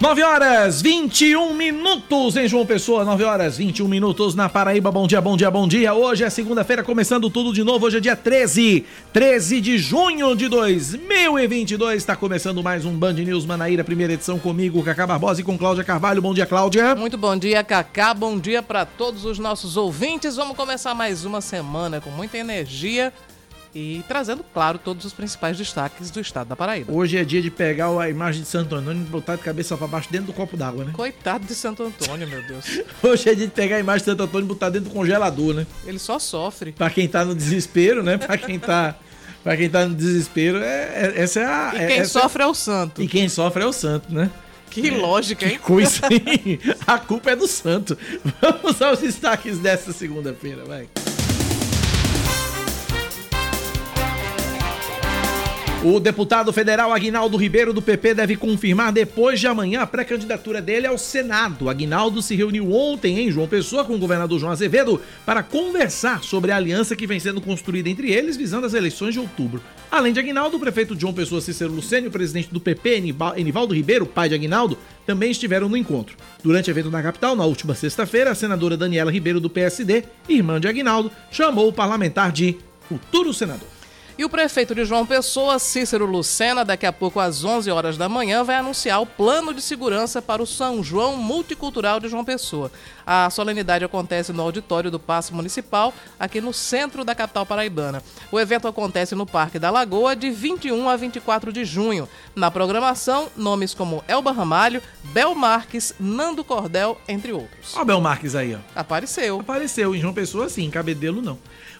9 horas 21 minutos em João Pessoa, 9 horas 21 minutos na Paraíba. Bom dia, bom dia, bom dia. Hoje é segunda-feira, começando tudo de novo. Hoje é dia 13, 13 de junho de 2022. Está começando mais um Band News Manaíra, primeira edição comigo, Cacá Barbosa e com Cláudia Carvalho. Bom dia, Cláudia. Muito bom dia, Cacá. Bom dia para todos os nossos ouvintes. Vamos começar mais uma semana com muita energia e trazendo, claro, todos os principais destaques do estado da Paraíba. Hoje é dia de pegar a imagem de Santo Antônio e botar de cabeça para baixo dentro do copo d'água, né? Coitado de Santo Antônio, meu Deus. Hoje é dia de pegar a imagem de Santo Antônio e botar dentro do congelador, né? Ele só sofre. Para quem tá no desespero, né? Para quem tá Pra quem tá no desespero, é, é essa é a. E quem é sofre é o santo. E quem sofre é o santo, né? Que é, lógica, hein? Que coisa, hein? A culpa é do santo. Vamos aos destaques dessa segunda-feira, vai. O deputado federal Aguinaldo Ribeiro do PP deve confirmar depois de amanhã a pré-candidatura dele ao Senado. Aguinaldo se reuniu ontem em João Pessoa com o governador João Azevedo para conversar sobre a aliança que vem sendo construída entre eles visando as eleições de outubro. Além de Aguinaldo, o prefeito João Pessoa Cícero Lucênio, presidente do PP Enivaldo Ribeiro, pai de Aguinaldo, também estiveram no encontro. Durante evento na capital, na última sexta-feira, a senadora Daniela Ribeiro do PSD, irmã de Aguinaldo, chamou o parlamentar de futuro senador. E o prefeito de João Pessoa, Cícero Lucena, daqui a pouco às 11 horas da manhã, vai anunciar o plano de segurança para o São João Multicultural de João Pessoa. A solenidade acontece no auditório do Paço Municipal, aqui no centro da capital paraibana. O evento acontece no Parque da Lagoa de 21 a 24 de junho. Na programação, nomes como Elba Ramalho, Bel Marques, Nando Cordel, entre outros. Olha o Bel Marques aí, ó. Apareceu. Apareceu, em João Pessoa sim, Cabedelo não.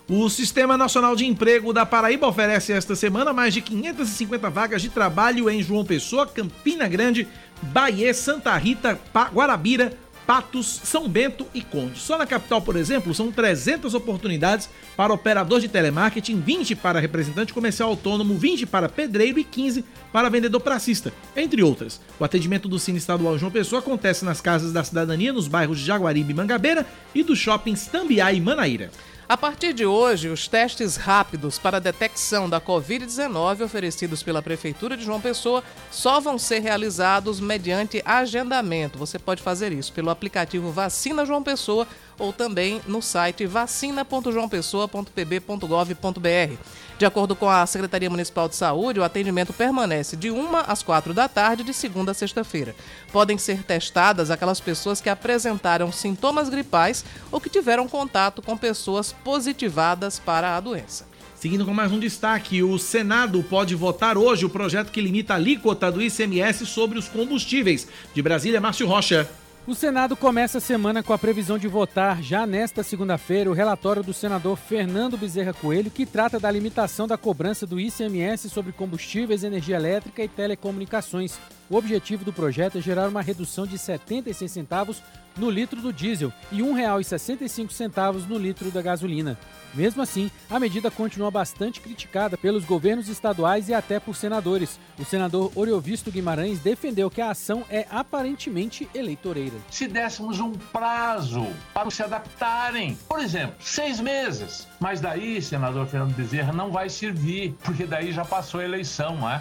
O Sistema Nacional de Emprego da Paraíba oferece esta semana mais de 550 vagas de trabalho em João Pessoa, Campina Grande, Bahia, Santa Rita, Guarabira, Patos, São Bento e Conde. Só na capital, por exemplo, são 300 oportunidades para operador de telemarketing, 20 para representante comercial autônomo, 20 para pedreiro e 15 para vendedor pracista, entre outras. O atendimento do Cine Estadual João Pessoa acontece nas casas da cidadania, nos bairros de Jaguaribe e Mangabeira e dos shoppings Tambiá e Manaíra. A partir de hoje, os testes rápidos para a detecção da Covid-19 oferecidos pela Prefeitura de João Pessoa só vão ser realizados mediante agendamento. Você pode fazer isso pelo aplicativo Vacina João Pessoa ou também no site vacina.joaopessoa.pb.gov.br. De acordo com a Secretaria Municipal de Saúde, o atendimento permanece de 1 às 4 da tarde, de segunda a sexta-feira. Podem ser testadas aquelas pessoas que apresentaram sintomas gripais ou que tiveram contato com pessoas positivadas para a doença. Seguindo com mais um destaque, o Senado pode votar hoje o projeto que limita a alíquota do ICMS sobre os combustíveis. De Brasília, Márcio Rocha. O Senado começa a semana com a previsão de votar, já nesta segunda-feira, o relatório do senador Fernando Bezerra Coelho, que trata da limitação da cobrança do ICMS sobre combustíveis, energia elétrica e telecomunicações. O objetivo do projeto é gerar uma redução de 76 centavos no litro do diesel e R$ 1,65 no litro da gasolina. Mesmo assim, a medida continua bastante criticada pelos governos estaduais e até por senadores. O senador Oriovisto Guimarães defendeu que a ação é aparentemente eleitoreira. Se dessemos um prazo para se adaptarem, por exemplo, seis meses. Mas daí, senador Fernando Bezerra, não vai servir, porque daí já passou a eleição, não é?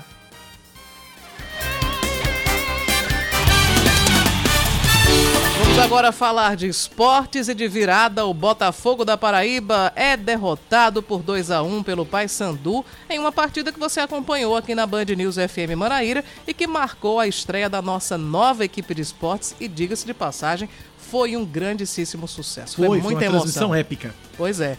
Vamos agora falar de esportes e de virada. O Botafogo da Paraíba é derrotado por 2 a 1 pelo Paysandu em uma partida que você acompanhou aqui na Band News FM Manaíra e que marcou a estreia da nossa nova equipe de esportes e diga-se de passagem, foi um grandíssimo sucesso. Foi, foi muita foi uma emoção. transmissão épica. Pois é.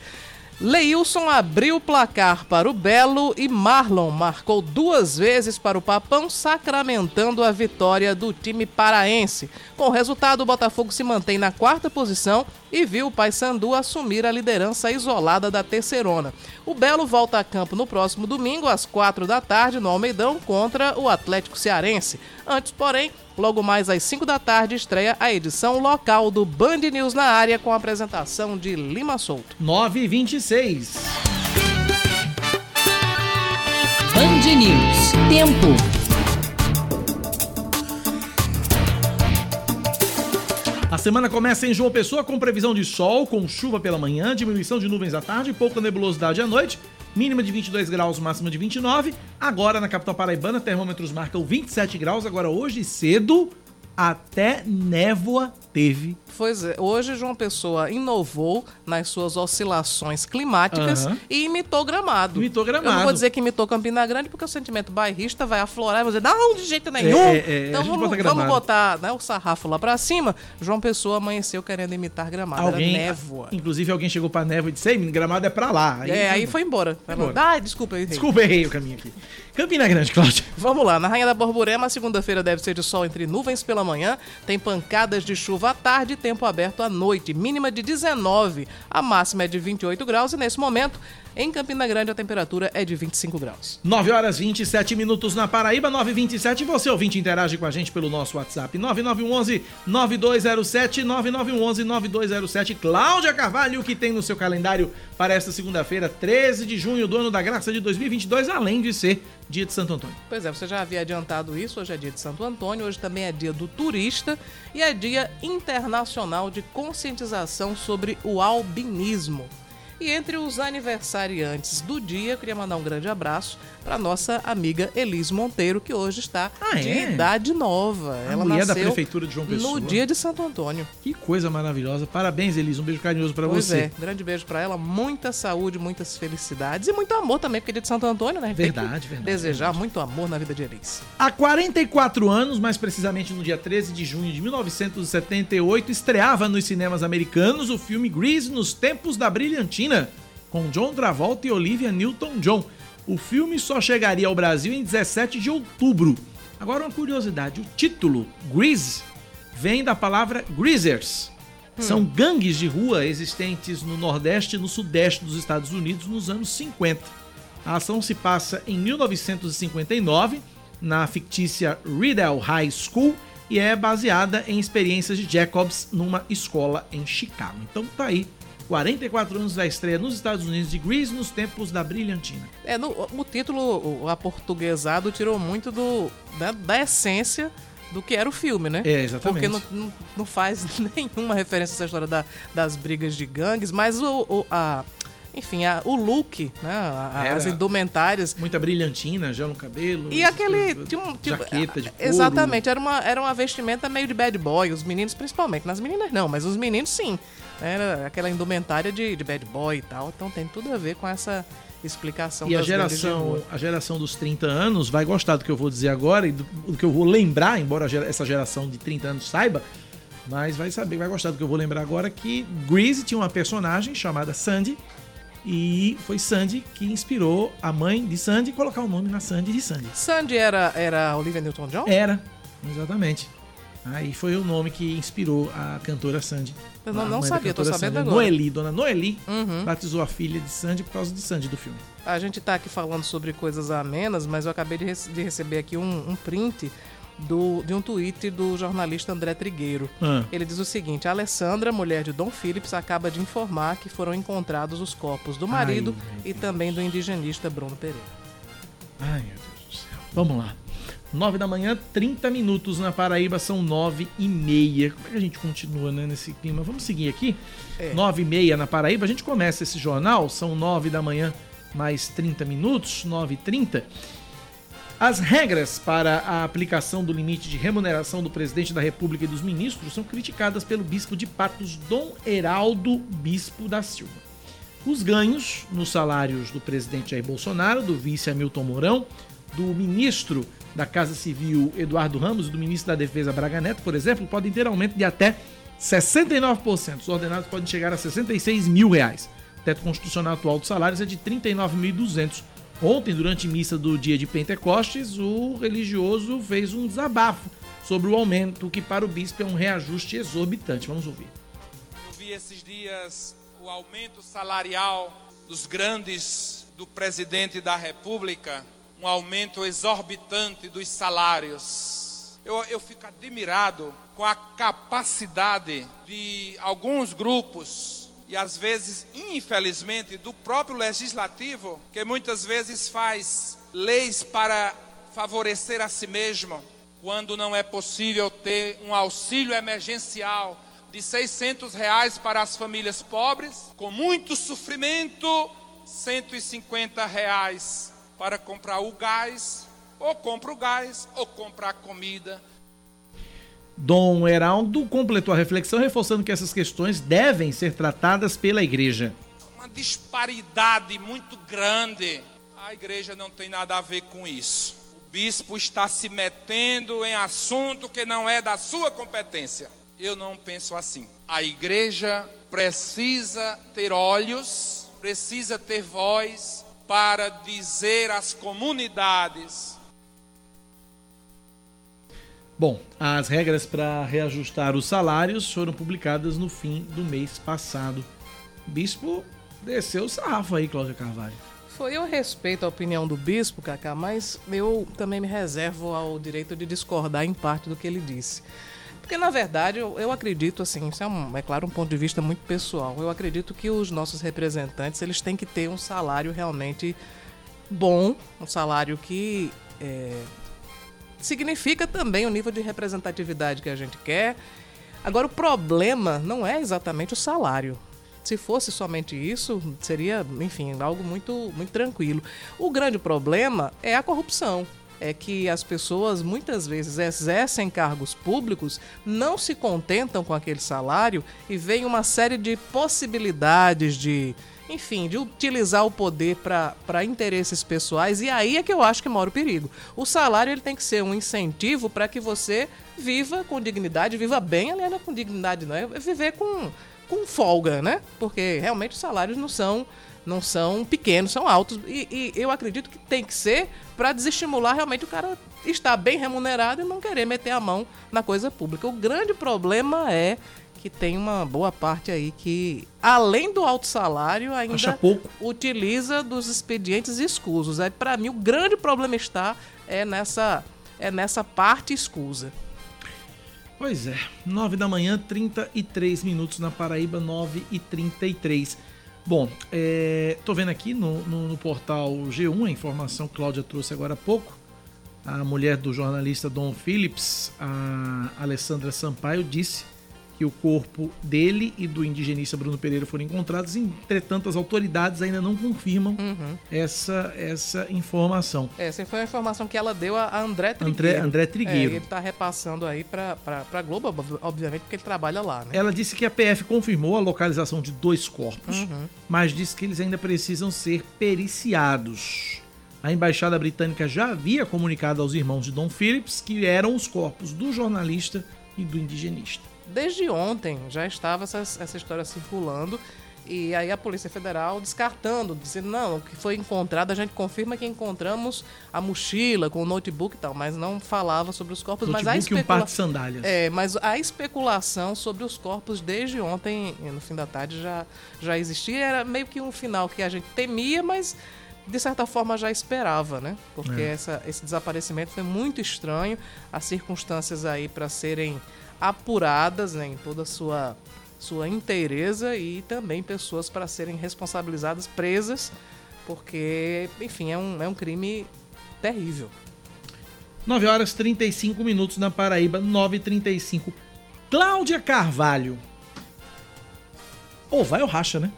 Leilson abriu o placar para o Belo e Marlon marcou duas vezes para o Papão, sacramentando a vitória do time paraense. Com o resultado, o Botafogo se mantém na quarta posição e viu o Paysandu assumir a liderança isolada da terceirona. O Belo volta a campo no próximo domingo, às quatro da tarde, no Almeidão, contra o Atlético Cearense. Antes, porém, logo mais às 5 da tarde, estreia a edição local do Band News na área com a apresentação de Lima Souto. 9 e 26. Band News. Tempo. A semana começa em João Pessoa com previsão de sol, com chuva pela manhã, diminuição de nuvens à tarde, pouca nebulosidade à noite, mínima de 22 graus, máxima de 29. Agora na capital paraibana, termômetros marcam 27 graus. Agora hoje cedo, até névoa teve. Pois é, hoje João Pessoa inovou nas suas oscilações climáticas Aham. e imitou gramado. Imitou Eu não Gramado. vou dizer que imitou Campina Grande, porque o sentimento bairrista vai aflorar e vai dizer, não, de jeito nenhum. É, é, é, então vamos, bota vamos Gramado. botar né, o sarrafo lá pra cima. João Pessoa amanheceu querendo imitar gramado. Alguém, Era névoa. inclusive alguém chegou pra névoa e disse: Ei, gramado é pra lá. é, aí foi embora. Embora. Ah, desculpa, errei. Desculpa, errei o caminho aqui. Campina Grande, Cláudia. Vamos lá, na Rainha da Borborema, segunda-feira deve ser de sol entre nuvens pela manhã, tem pancadas de chuva à tarde e tempo aberto à noite, mínima de 19, a máxima é de 28 graus e nesse momento, em Campina Grande, a temperatura é de 25 graus. 9 horas 27 minutos na Paraíba, 9 h 27 Você ouvinte interage com a gente pelo nosso WhatsApp 9911 9207 9911 9207. Cláudia Carvalho, que tem no seu calendário para esta segunda-feira, 13 de junho do ano da graça de 2022, além de ser dia de Santo Antônio. Pois é, você já havia adiantado isso, hoje é dia de Santo Antônio, hoje também é dia do turista e é dia internacional de conscientização sobre o albinismo. E entre os aniversariantes do dia, eu queria mandar um grande abraço para nossa amiga Elis Monteiro, que hoje está Ah, de é? idade nova. A Ela mulher da prefeitura de João Pessoa. no dia de Santo Antônio. Que coisa maravilhosa. Parabéns, Elisa. Um beijo carinhoso Pois você. é, grande beijo para ela, muita saúde, muitas felicidades e muito amor também, porque é dia de Santo Antônio, né? Verdade, verdade, Desejar muito amor na vida de Elis. Há 44 anos, mais precisamente no dia 13 de junho de 1978, estreava nos cinemas americanos o filme Grease nos Tempos da Brilhantina, com John Travolta e Olivia Newton-John. O filme só chegaria ao Brasil em 17 de outubro. Agora uma curiosidade, o título Grease vem da palavra greasers. São gangues de rua existentes no Nordeste e no Sudeste dos Estados Unidos nos anos 50. A ação se passa em 1959, na fictícia Riddle High School, e é baseada em experiências de Jacobs numa escola em Chicago. Então tá aí, 44 anos da estreia nos Estados Unidos de Grease nos tempos da Brilhantina. É, no, o título o aportuguesado tirou muito do, da, da essência do que era o filme, né? É, exatamente. Porque não, não, não faz nenhuma referência a essa história da- das brigas de gangues, mas o, o- a, enfim, a- o look, né? A- as indumentárias. Muita brilhantina, gel no cabelo. E aquele. coisas, um, tinha- jaqueta de couro. Exatamente, era uma, era uma vestimenta meio de bad boy, os meninos principalmente. Nas meninas não, mas os meninos sim. Era aquela indumentária de, de bad boy e tal. Então tem tudo a ver com essa explicação E a geração, a geração dos 30 anos vai gostar do que eu vou dizer agora e do, do que eu vou lembrar, embora gera- essa geração de 30 anos saiba, mas vai saber, vai gostar do que eu vou lembrar agora que Grease tinha uma personagem chamada Sandy e foi Sandy que inspirou a mãe de Sandy colocar o nome na Sandy de Sandy. Sandy era, era Olivia Newton-John? Era, exatamente. Aí foi o nome que inspirou a cantora Sandy. Eu não- não sabia, tô sabendo Sandy. agora. Noeli, dona Noeli, Uhum. batizou a filha de Sandy por causa de Sandy do filme. A gente tá aqui falando sobre coisas amenas, mas eu acabei de, rece- de receber aqui um, um print do, de um tweet do jornalista André Trigueiro. Ah. Ele diz o seguinte: a Alessandra, mulher de Dom Phillips, acaba de informar que foram encontrados os corpos do marido Ai, e também do indigenista Bruno Pereira. Ai, meu Deus do céu. Vamos lá. 9 da manhã, 30 minutos na Paraíba, são 9 e meia. Como é que a gente continua né, nesse clima? Vamos seguir aqui? É. 9 e meia na Paraíba. A gente começa esse jornal, são 9 da manhã, mais 30 minutos, 9 e 30. As regras para a aplicação do limite de remuneração do presidente da República e dos ministros são criticadas pelo bispo de Patos, Dom Heraldo Bispo da Silva. Os ganhos nos salários do presidente Jair Bolsonaro, do vice Hamilton Mourão, do ministro da Casa Civil Eduardo Ramos e do ministro da Defesa Braga Neto, por exemplo, podem ter aumento de até 69%. Os ordenados podem chegar a 66 mil reais. O teto constitucional atual dos salários é de 39.200. Ontem, durante missa do dia de Pentecostes, o religioso fez um desabafo sobre o aumento, que para o bispo é um reajuste exorbitante. Vamos ouvir. Eu vi esses dias o aumento salarial dos grandes do presidente da República, um aumento exorbitante dos salários. Eu, eu fico admirado com a capacidade de alguns grupos e às vezes, infelizmente, do próprio legislativo, que muitas vezes faz leis para favorecer a si mesmo, quando não é possível ter um auxílio emergencial de 600 reais para as famílias pobres, com muito sofrimento, 150 reais para comprar o gás, ou compra o gás, ou comprar comida. Dom Heraldo completou a reflexão, reforçando que essas questões devem ser tratadas pela igreja. Uma disparidade muito grande. A igreja não tem nada a ver com isso. O bispo está se metendo em assunto que não é da sua competência. Eu não penso assim. A igreja precisa ter olhos, precisa ter voz para dizer às comunidades. Bom, as regras para reajustar os salários foram publicadas no fim do mês passado. O bispo desceu o sarrafo aí, Cláudia Carvalho. Foi eu respeito a opinião do bispo, Cacá, mas eu também me reservo ao direito de discordar em parte do que ele disse. Porque, na verdade, eu, eu acredito, assim, isso é, um, é claro um ponto de vista muito pessoal, eu acredito que os nossos representantes, eles têm que ter um salário realmente bom, um salário que é, significa também o nível de representatividade que a gente quer. Agora, o problema não é exatamente o salário. Se fosse somente isso, seria, enfim, algo muito, muito tranquilo. O grande problema é a corrupção é que as pessoas muitas vezes exercem cargos públicos, não se contentam com aquele salário e veem uma série de possibilidades de, enfim, de utilizar o poder para interesses pessoais e aí é que eu acho que mora o perigo. O salário ele tem que ser um incentivo para que você viva com dignidade, viva bem, aliás, não é com dignidade não, é viver com, com folga, né? Porque realmente os salários não são não são pequenos, são altos. E, e eu acredito que tem que ser para desestimular realmente o cara estar bem remunerado e não querer meter a mão na coisa pública. O grande problema é que tem uma boa parte aí que, além do alto salário, ainda utiliza dos expedientes escusos. Aí, para mim, o grande problema está é nessa, é nessa parte escusa. Pois é, 9 da manhã, 33 minutos na Paraíba, 9 e 33 Bom, estou é, vendo aqui no, no, no, portal G1 a informação que Cláudia trouxe agora há pouco. A mulher do jornalista Dom Phillips, a Alessandra Sampaio, disse que o corpo dele e do indigenista Bruno Pereira foram encontrados, entretanto as autoridades ainda não confirmam uhum. essa, essa informação. Essa foi a informação que ela deu a André Trigueiro. André, André Trigueiro. É, ele está repassando aí para a Globo, obviamente, porque ele trabalha lá. Né? Ela disse que a PF confirmou a localização de dois corpos, uhum. mas disse que eles ainda precisam ser periciados. A embaixada britânica já havia comunicado aos irmãos de Dom Phillips que eram os corpos do jornalista e do indigenista desde ontem já estava essa, essa história circulando. E aí a Polícia Federal descartando, dizendo, não, o que foi encontrado, a gente confirma que encontramos a mochila com o notebook e tal, mas não falava sobre os corpos. Notebook mas a especula... e um par de sandálias. É, mas a especulação sobre os corpos desde ontem, no fim da tarde, já, já existia. Era meio que um final que a gente temia, mas de certa forma já esperava, né? Porque é. essa, esse desaparecimento foi muito estranho, as circunstâncias aí para serem apuradas né, em toda a sua, sua inteireza e também pessoas para serem responsabilizadas, presas, porque, enfim, é um, é um crime terrível. 9 horas 35 minutos na Paraíba, 9h35. Cláudia Carvalho. Ou vai ou racha, né?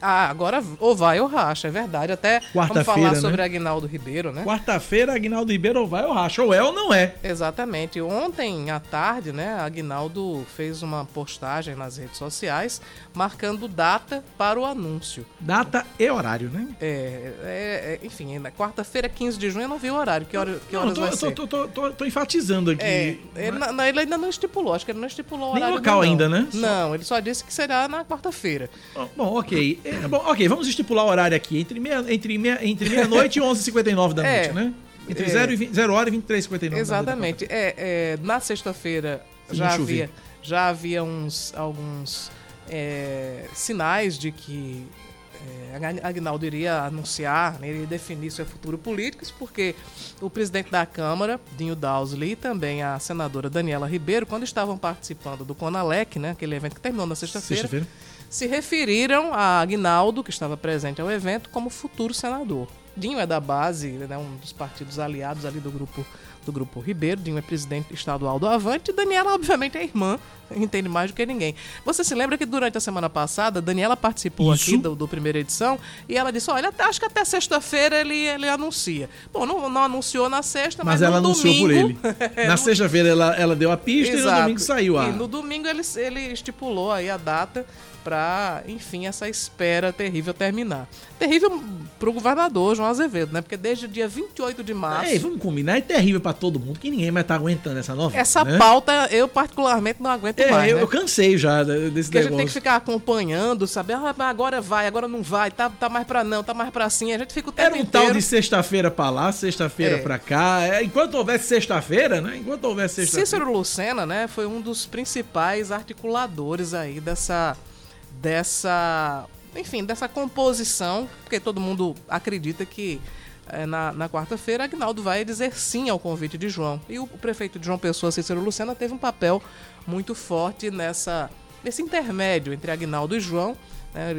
Ah, agora ou vai ou racha, é verdade. Até vamos falar né? sobre Agnaldo Ribeiro, né? Quarta-feira, Agnaldo Ribeiro ou vai ou racha, ou é ou não é. Exatamente. Ontem à tarde, né, Agnaldo fez uma postagem nas redes sociais marcando data para o anúncio. Data e horário, né? É, é, é enfim, na quarta-feira, 15 de junho, eu não vi o horário. Que, hora, que horas tô, vai tô, ser? Tô, tô, tô, tô enfatizando aqui. É, ele, mas... ele, ainda não estipulou, acho que ele não estipulou o Nem horário. local ainda, né? Não, ele só disse que será na quarta-feira. Bom, ok. É, bom, ok, vamos estipular o horário aqui. Entre meia-noite entre meia, entre meia -noite e 11h59 da é, noite, né? Entre 0 é, 0 hora e 23h59. Exatamente. É, é, na sexta-feira já havia, já havia uns, alguns é, sinais de que é, Agnaldo iria anunciar, né, iria definir seu futuro político, porque o presidente da Câmara, Dinho Dausley, e também a senadora Daniela Ribeiro, quando estavam participando do Conalec, né, aquele evento que terminou na sexta-feira, sexta se referiram a Agnaldo, que estava presente ao evento, como futuro senador. Dinho é da base, né, um dos partidos aliados ali do grupo do Grupo Ribeiro, Dinho é presidente estadual do Avante, e Daniela, obviamente, é irmã, entende mais do que ninguém. Você se lembra que durante a semana passada, Daniela participou Isso. aqui do, do primeira edição e ela disse: Olha, acho que até sexta-feira ele, ele anuncia. Bom, não, não anunciou na sexta, mas, Mas ela no anunciou por domingo, ele. Na sexta-feira ela, ela deu a pista e no Exato. domingo saiu a. E no domingo ele, ele estipulou aí a data para, enfim, essa espera terrível terminar. Terrível pro governador João Azevedo, né? Porque desde o dia 28 de março. Ei, vamos combinar, é terrível pra todo mundo, que ninguém mais tá aguentando essa novela. essa né? pauta eu particularmente não aguento É, mais. eu, né? eu cansei já de- desse Porque a gente negócio. tem que ficar acompanhando, saber, ah, agora vai, agora não vai, tá, tá mais pra não, tá mais pra sim. A gente fica o tempo Era um inteiro. tal de sexta-feira pra lá, sexta-feira É. pra cá. É, enquanto houvesse sexta-feira, né? Enquanto houvesse sexta-feira. Cícero Lucena, né, foi um dos principais articuladores aí dessa dessa, enfim, dessa composição, porque todo mundo acredita que eh, na, na quarta-feira Agnaldo vai dizer sim ao convite de João. E o, prefeito de João Pessoa, Cícero Lucena, teve um papel muito forte nessa nesse intermédio entre Agnaldo e João. né,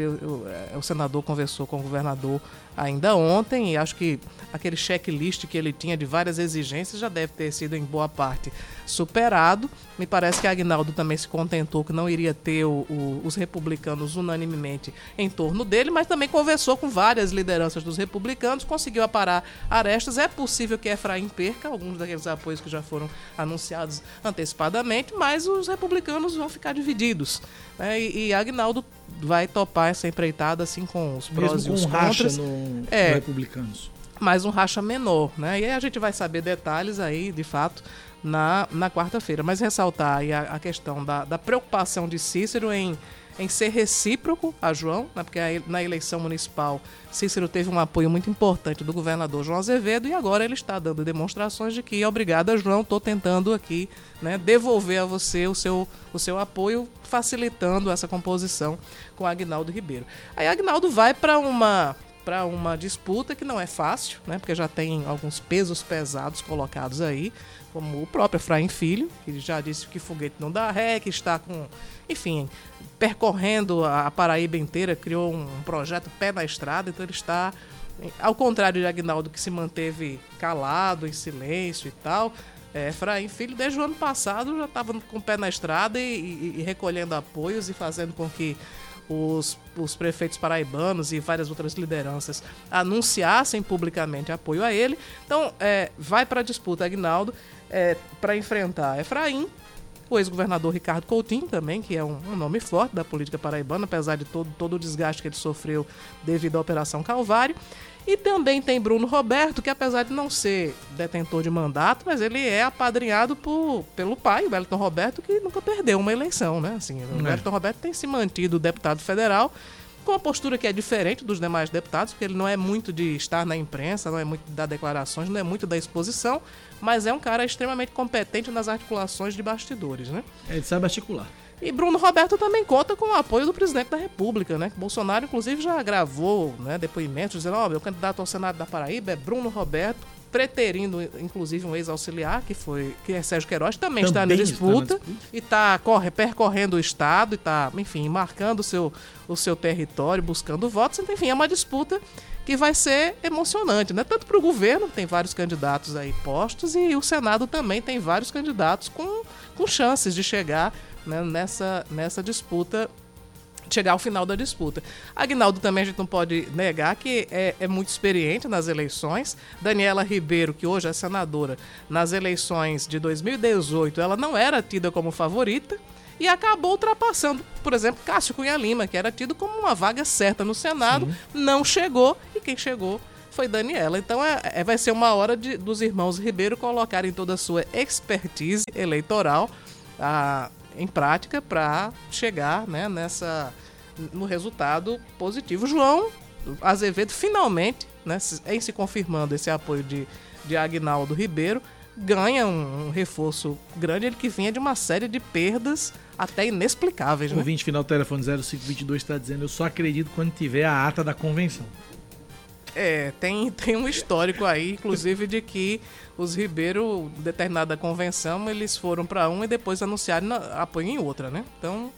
eh, o senador conversou com o governador ainda ontem e acho que aquele checklist que ele tinha de várias exigências já deve ter sido em boa parte superado. Me parece que Agnaldo também se contentou que não iria ter o- o- os republicanos unanimemente em torno dele, mas também conversou com várias lideranças dos republicanos, conseguiu aparar arestas. É possível que Efraim perca alguns daqueles apoios que já foram anunciados antecipadamente, mas os republicanos vão ficar divididos. né? E, e Agnaldo vai topar essa empreitada assim com os prós Mesmo e os contras no, É. no Republicanos. mas um racha menor, né? E aí a gente vai saber detalhes aí, de fato, na, na quarta-feira. Mas ressaltar aí a, a questão da, da preocupação de Cícero em, em ser recíproco a João, né? porque aí na eleição municipal Cícero teve um apoio muito importante do governador João Azevedo e agora ele está dando demonstrações de que, obrigada, João, estou tentando aqui né, devolver a você o seu, o seu apoio, facilitando essa composição com Agnaldo Ribeiro. Aí Agnaldo vai para uma para uma disputa que não é fácil, né? Porque já tem alguns pesos pesados colocados aí, como o próprio Efraim Filho, que já disse que foguete não dá ré, que está com, enfim, percorrendo a Paraíba inteira, criou um projeto pé na estrada, então ele está ao contrário de Agnaldo que se manteve calado, em silêncio e tal, é, Efraim Filho, desde o ano passado, já estava com o pé na estrada e, e- e recolhendo apoios e fazendo com que os, os prefeitos paraibanos e várias outras lideranças anunciassem publicamente apoio a ele. Então, é, vai para a disputa Agnaldo para enfrentar Efraim, o ex-governador Ricardo Coutinho também, que é um, um nome forte da política paraibana, apesar de todo, todo o desgaste que ele sofreu devido à Operação Calvário. E também tem Bruno Roberto, que apesar de não ser detentor de mandato, mas ele é apadrinhado por, pelo pai, o Wellington Roberto, que nunca perdeu uma eleição, né? Assim, o Wellington Roberto tem se mantido deputado federal com uma postura que é diferente dos demais deputados, porque ele não é muito de estar na imprensa, não é muito de dar declarações, não é muito da exposição, mas é um cara extremamente competente nas articulações de bastidores, né? Ele sabe articular. E Bruno Roberto também conta com o apoio do presidente da República, né? Bolsonaro, inclusive, já gravou né, depoimentos dizendo: Ó, meu candidato ao Senado da Paraíba é Bruno Roberto, preterindo, inclusive, um ex-auxiliar, que foi que é Sérgio Queiroz, também, está na Também está na disputa disputa. e está corre, percorrendo o estado e está, enfim, marcando o seu, o seu território, buscando votos. Então, enfim, é uma disputa que vai ser emocionante, né? Tanto para o governo, tem vários candidatos aí postos, e o Senado também tem vários candidatos com, com chances de chegar né, nessa, nessa disputa chegar ao final da disputa. Agnaldo também a gente não pode negar que é, é muito experiente nas eleições. Daniela Ribeiro, que hoje é senadora, nas eleições de 2018, ela não era tida como favorita e acabou ultrapassando, por exemplo, Cássio Cunha Lima, que era tido como uma vaga certa no Senado, não chegou e quem chegou foi Daniela. Então é, é- vai ser uma hora de, dos irmãos Ribeiro colocarem toda a sua expertise eleitoral ah, em prática para chegar né, nessa no resultado positivo. João Azevedo finalmente, né, em se confirmando esse apoio de, de Agnaldo Ribeiro, ganha um, um reforço grande, ele que vinha de uma série de perdas até inexplicáveis. O Né? ouvinte final do telefone 0522 está dizendo: Eu só acredito quando tiver a ata da convenção. É, tem, tem um histórico aí, inclusive, de que os Ribeiro, determinada convenção, eles foram para um e depois anunciaram na- apoio em outra, né? Então,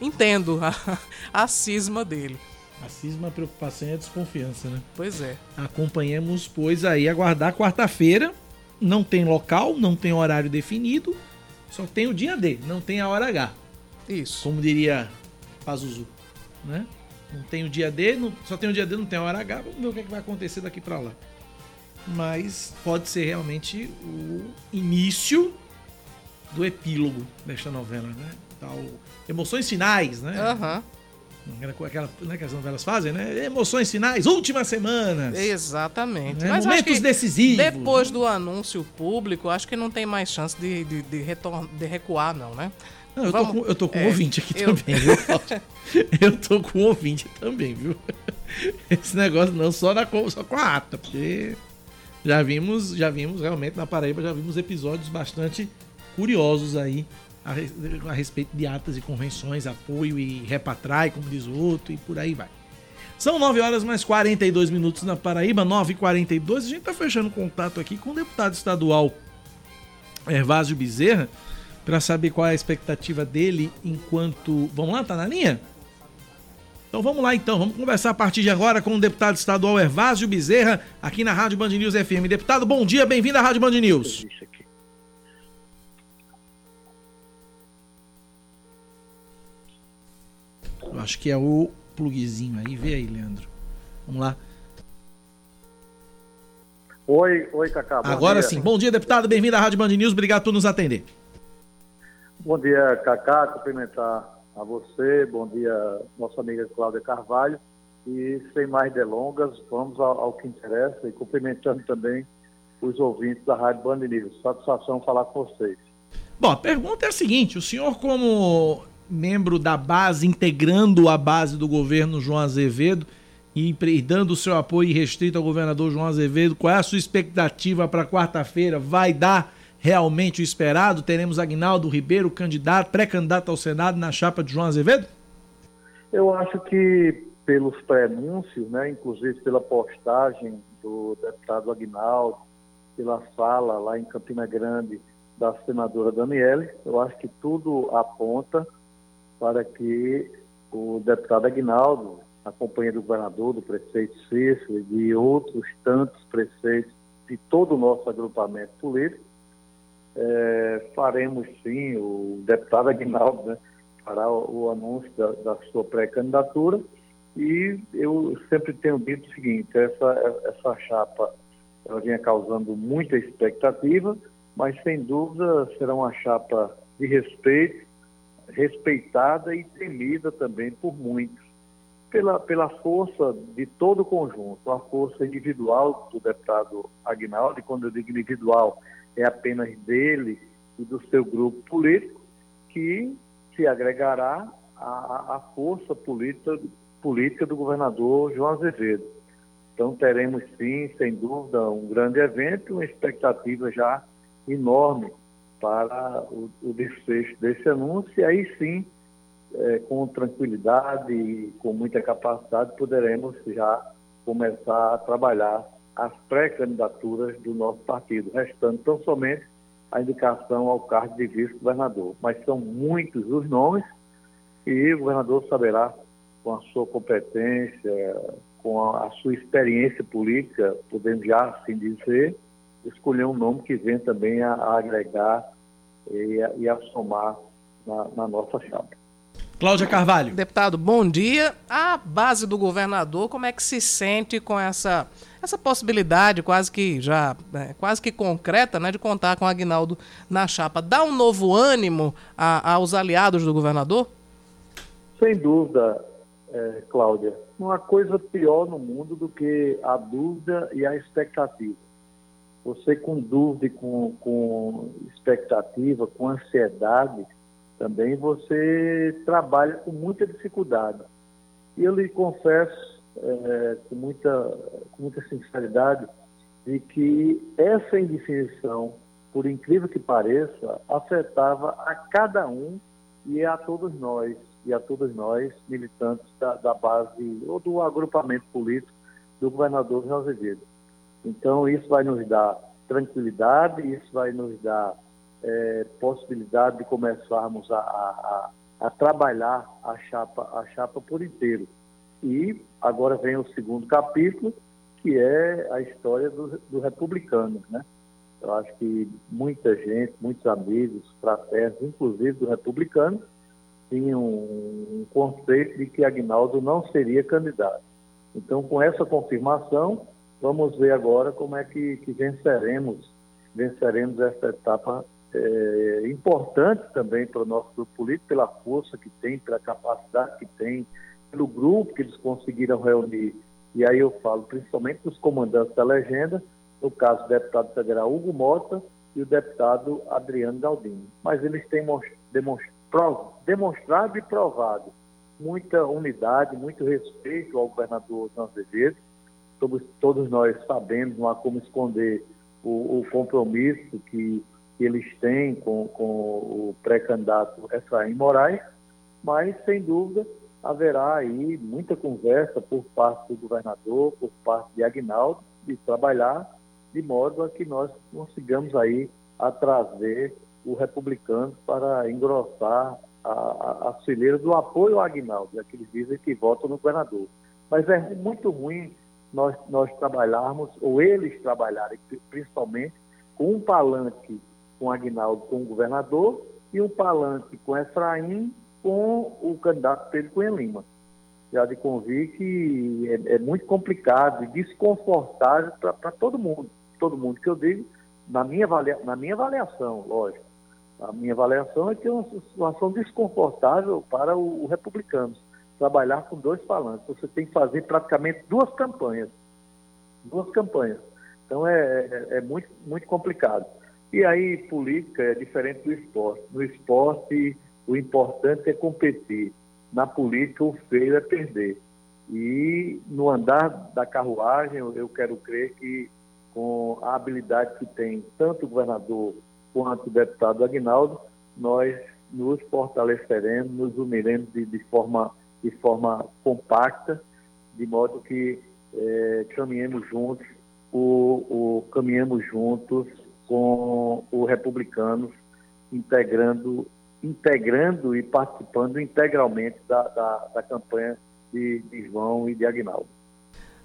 entendo a, a cisma dele. A cisma, a preocupação e a desconfiança, né? Pois é. Acompanhemos, pois, aí, aguardar quarta-feira não tem local, não tem horário definido, só tem o dia D, não tem a hora H. Isso. Como diria Pazuzu, né? Não tem o dia D, não, só tem o dia D, não tem a hora H. Vamos ver o que, é que vai acontecer daqui para lá. Mas pode ser realmente o início do epílogo desta novela, né? Tal, emoções finais, né? Aham. Aquela, né, que as novelas fazem, né? Emoções finais, últimas semanas. Exatamente. né? Mas Momentos decisivos. depois do anúncio público, acho que não tem mais chance de, de, de, de recuar, não, né? Não, eu, tô Vamos- com, eu tô com um é, ouvinte aqui eu- também, viu? Eu tô com um ouvinte também, viu? Esse negócio não só, na, só com a ata, porque já vimos, já vimos realmente na Paraíba, já vimos episódios bastante curiosos aí a, a respeito de atas e convenções, apoio e repatrai, como diz o outro, e por aí vai. São 9 horas mais 42 minutos na Paraíba, 9 h 42 A gente tá fechando contato aqui com o deputado estadual Hervásio Bezerra para saber qual é a expectativa dele enquanto. Vamos lá, tá na linha? Então vamos lá então, vamos conversar a partir de agora com o deputado estadual Hervásio Bezerra, aqui na Rádio Band News FM. Deputado, bom dia, bem-vindo à Rádio Band News. Eu acho que é o plugzinho aí, vê aí, Leandro. Vamos lá. Oi, oi, Cacá. bom Agora dia. sim. Bom dia, deputado, bem-vindo à Rádio Band News, obrigado por nos atender. Bom dia, Cacá. Cumprimentar a você. Bom dia, nossa amiga Cláudia Carvalho. E sem mais delongas, vamos ao, ao que interessa e cumprimentando também os ouvintes da Rádio Band News. Satisfação falar com vocês. Bom, a pergunta é a seguinte: o senhor, como membro da base, integrando a base do governo João Azevedo e pre- dando o seu apoio restrito ao governador João Azevedo, qual é a sua expectativa para quarta-feira? Vai dar realmente o esperado? Teremos Agnaldo Ribeiro, candidato, pré-candidato ao Senado na chapa de João Azevedo? Eu acho que pelos prenúncios, né, inclusive pela postagem do deputado Agnaldo, pela fala lá em Campina Grande da senadora Daniele, eu acho que tudo aponta para que o deputado Agnaldo, a companhia do governador, do prefeito Cícero e de outros tantos prefeitos de todo o nosso agrupamento político, eh, faremos sim, o deputado Agnaldo, né, fará o, o anúncio da, da sua pré-candidatura. E eu sempre tenho dito o seguinte, essa, essa chapa ela vinha causando muita expectativa, mas sem dúvida será uma chapa de respeito, respeitada e temida também por muitos, pela, pela força de todo o conjunto, a força individual do deputado Agnaldo, e quando eu digo individual, é apenas dele e do seu grupo político, que se agregará à, à força política, política do governador João Azevedo. Então teremos sim, sem dúvida, um grande evento, uma expectativa já enorme para o, o desfecho desse anúncio, e aí sim, eh, com tranquilidade e com muita capacidade, poderemos já começar a trabalhar as pré-candidaturas do nosso partido, restando tão somente a indicação ao cargo de vice-governador. Mas são muitos os nomes e o governador saberá, com a sua competência, com a, sua experiência política, podemos já assim dizer, escolher um nome que venha também a, agregar e a, e a somar na, na nossa chapa. Cláudia Carvalho. Deputado, bom dia. A base do governador, como é que se sente com essa, essa possibilidade quase que já é, quase que concreta, né, de contar com o Agnaldo na chapa? Dá um novo ânimo a- aos aliados do governador? Sem dúvida, eh, Cláudia, não há coisa pior no mundo do que a dúvida e a expectativa. Você com dúvida e com, com expectativa, com ansiedade, também você trabalha com muita dificuldade. E eu lhe confesso, eh, com, muita, com muita sinceridade, de que essa indefinição, por incrível que pareça, afetava a cada um e a todos nós, e a todos nós, militantes da, da base ou do agrupamento político do governador João Azevedo. Então, isso vai nos dar tranquilidade, isso vai nos dar eh, possibilidade de começarmos a, a, a, a trabalhar a chapa, a chapa por inteiro. E agora vem o segundo capítulo, que é a história do, do republicano, né? Eu acho que muita gente, muitos amigos, fraternos, inclusive do republicano, tinham um conceito de que Agnaldo não seria candidato. Então, com essa confirmação, vamos ver agora como é que, que venceremos, venceremos essa etapa é, importante também para o nosso grupo político, pela força que tem, pela capacidade que tem, pelo grupo que eles conseguiram reunir. E aí eu falo principalmente dos comandantes da legenda, no caso do deputado federal Hugo Mota e o deputado Adriano Galdino. Mas eles têm demonstrado e provado muita unidade, muito respeito ao governador João Azevedo. Todos, todos nós sabemos, não há como esconder o, o compromisso que, que, eles têm com, com o pré-candidato Efraim Moraes, mas, sem dúvida, haverá aí muita conversa por parte do governador, por parte de Agnaldo, de trabalhar de modo a que nós consigamos aí trazer o republicano para engrossar a, a, do apoio ao Agnaldo, aqueles dizem que votam no governador. Mas é muito ruim nós, nós trabalharmos, ou eles trabalharem, principalmente, com um palanque com Agnaldo, com o governador, e um palanque com Efraim, com o candidato Pedro Cunha Lima. Já de convir que é, é muito complicado e desconfortável para todo mundo todo mundo que eu digo, na minha, avalia, na minha avaliação, lógico. A minha avaliação é que é uma situação desconfortável para o, o republicano trabalhar com dois falantes. Você tem que fazer praticamente duas campanhas. Duas campanhas. Então é, é, é muito, muito complicado. E aí, política é diferente do esporte. No esporte, o importante é competir. Na política, o feio é perder. E no andar da carruagem, eu quero crer que com a habilidade que tem tanto o governador quanto o deputado Agnaldo, nós nos fortaleceremos, nos uniremos de, de, forma, de forma compacta, de modo que é, caminhemos juntos, o, o, caminhemos juntos com os republicanos, integrando, integrando e participando integralmente da, da, da campanha de, de João e de Agnaldo.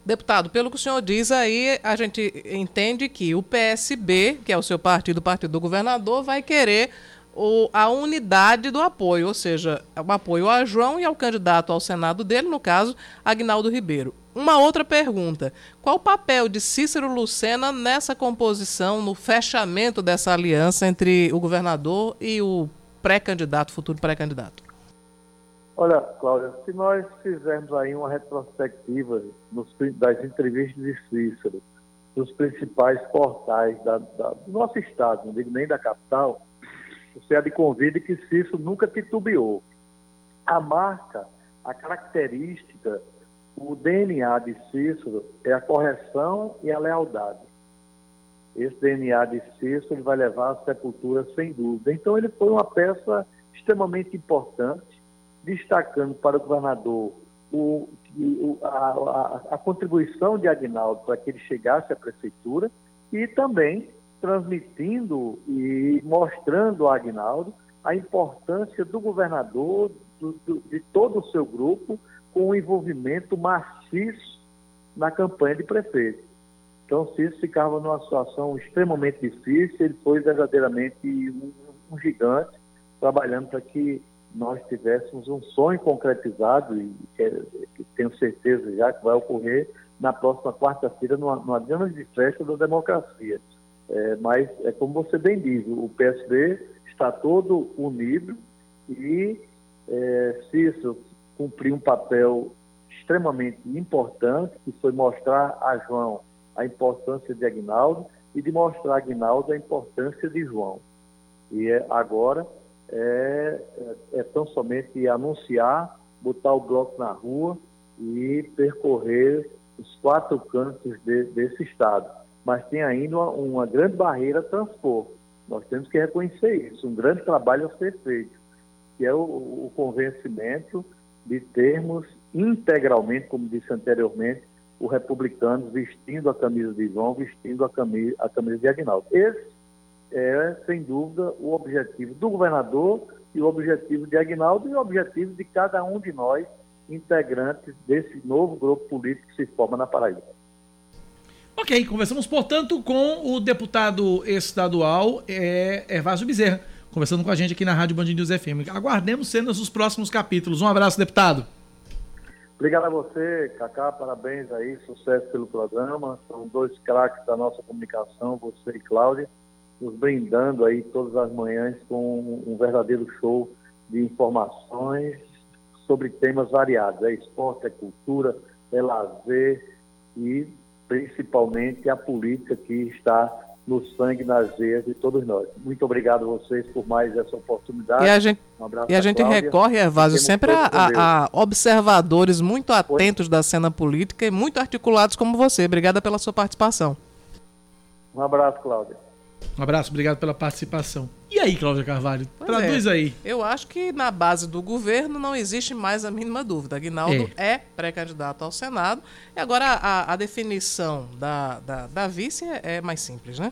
Deputado, pelo que o senhor diz aí, a gente entende que o PSB, que é o seu partido, o partido do governador, vai querer o, a unidade do apoio, ou seja, o apoio a João e ao candidato ao Senado dele, no caso, Agnaldo Ribeiro. Uma outra pergunta: qual o papel de Cícero Lucena nessa composição, no fechamento dessa aliança entre o governador e o pré-candidato, futuro pré-candidato? Olha, Cláudia, se nós fizermos aí uma retrospectiva nos, das entrevistas de Cícero, dos principais portais da, da, do nosso estado, não digo nem da capital, você é de convite que Cícero nunca titubeou. A marca, a característica, o DNA de Cícero é a correção e a lealdade. Esse DNA de Cícero ele vai levar à sepultura sem dúvida. Então ele foi uma peça extremamente importante destacando para o governador o, o, a, a, a, contribuição de Agnaldo para que ele chegasse à prefeitura e também transmitindo e mostrando a Agnaldo a importância do governador, do, do, de todo o seu grupo, com o envolvimento maciço na campanha de prefeito. Então, Cícero ficava numa situação extremamente difícil, ele foi verdadeiramente um, um gigante, trabalhando para que nós tivéssemos um sonho concretizado e que, tenho certeza já que vai ocorrer na próxima quarta-feira numa, numa grande festa da democracia. É, mas é como você bem diz, o PSB está todo unido e é, se cumprir um papel extremamente importante, que foi mostrar a João a importância de Agnaldo e de mostrar a Agnaldo a importância de João. E é, agora é, é, é tão somente anunciar, botar o bloco na rua e percorrer os quatro cantos de, desse estado. Mas tem ainda uma, uma, grande barreira a transpor. Nós temos que reconhecer isso, um grande trabalho a ser feito, que é o, o convencimento de termos integralmente, como disse anteriormente, o republicano vestindo a camisa de João, vestindo a camisa, a camisa de Agnaldo. Esse é, sem dúvida, o objetivo do governador e o objetivo de Agnaldo e o objetivo de cada um de nós, integrantes desse novo grupo político que se forma na Paraíba. Ok, conversamos, portanto, com o deputado estadual é, Bezerra, conversando com a gente aqui na Rádio Band News FM. Aguardemos cenas dos próximos capítulos. Um abraço, deputado. Obrigado a você, Cacá, parabéns aí, sucesso pelo programa. São dois craques da nossa comunicação, você e Cláudia, nos brindando aí todas as manhãs com um verdadeiro show de informações sobre temas variados. É esporte, é cultura, é lazer e principalmente a política que está no sangue, nas veias de todos nós. Muito obrigado a vocês por mais essa oportunidade. E a gente, um e a gente recorre, Evásio, sempre a, a, a, observadores muito atentos da cena política e muito articulados como você. Obrigada pela sua participação. Um abraço, Cláudia. Um abraço, obrigado pela participação. E aí, Cláudia Carvalho? Pois traduz é. aí. Eu acho que na base do governo não existe mais a mínima dúvida. Aguinaldo é, é pré-candidato ao Senado. E agora a, a definição da, da, da vice é, é mais simples, né?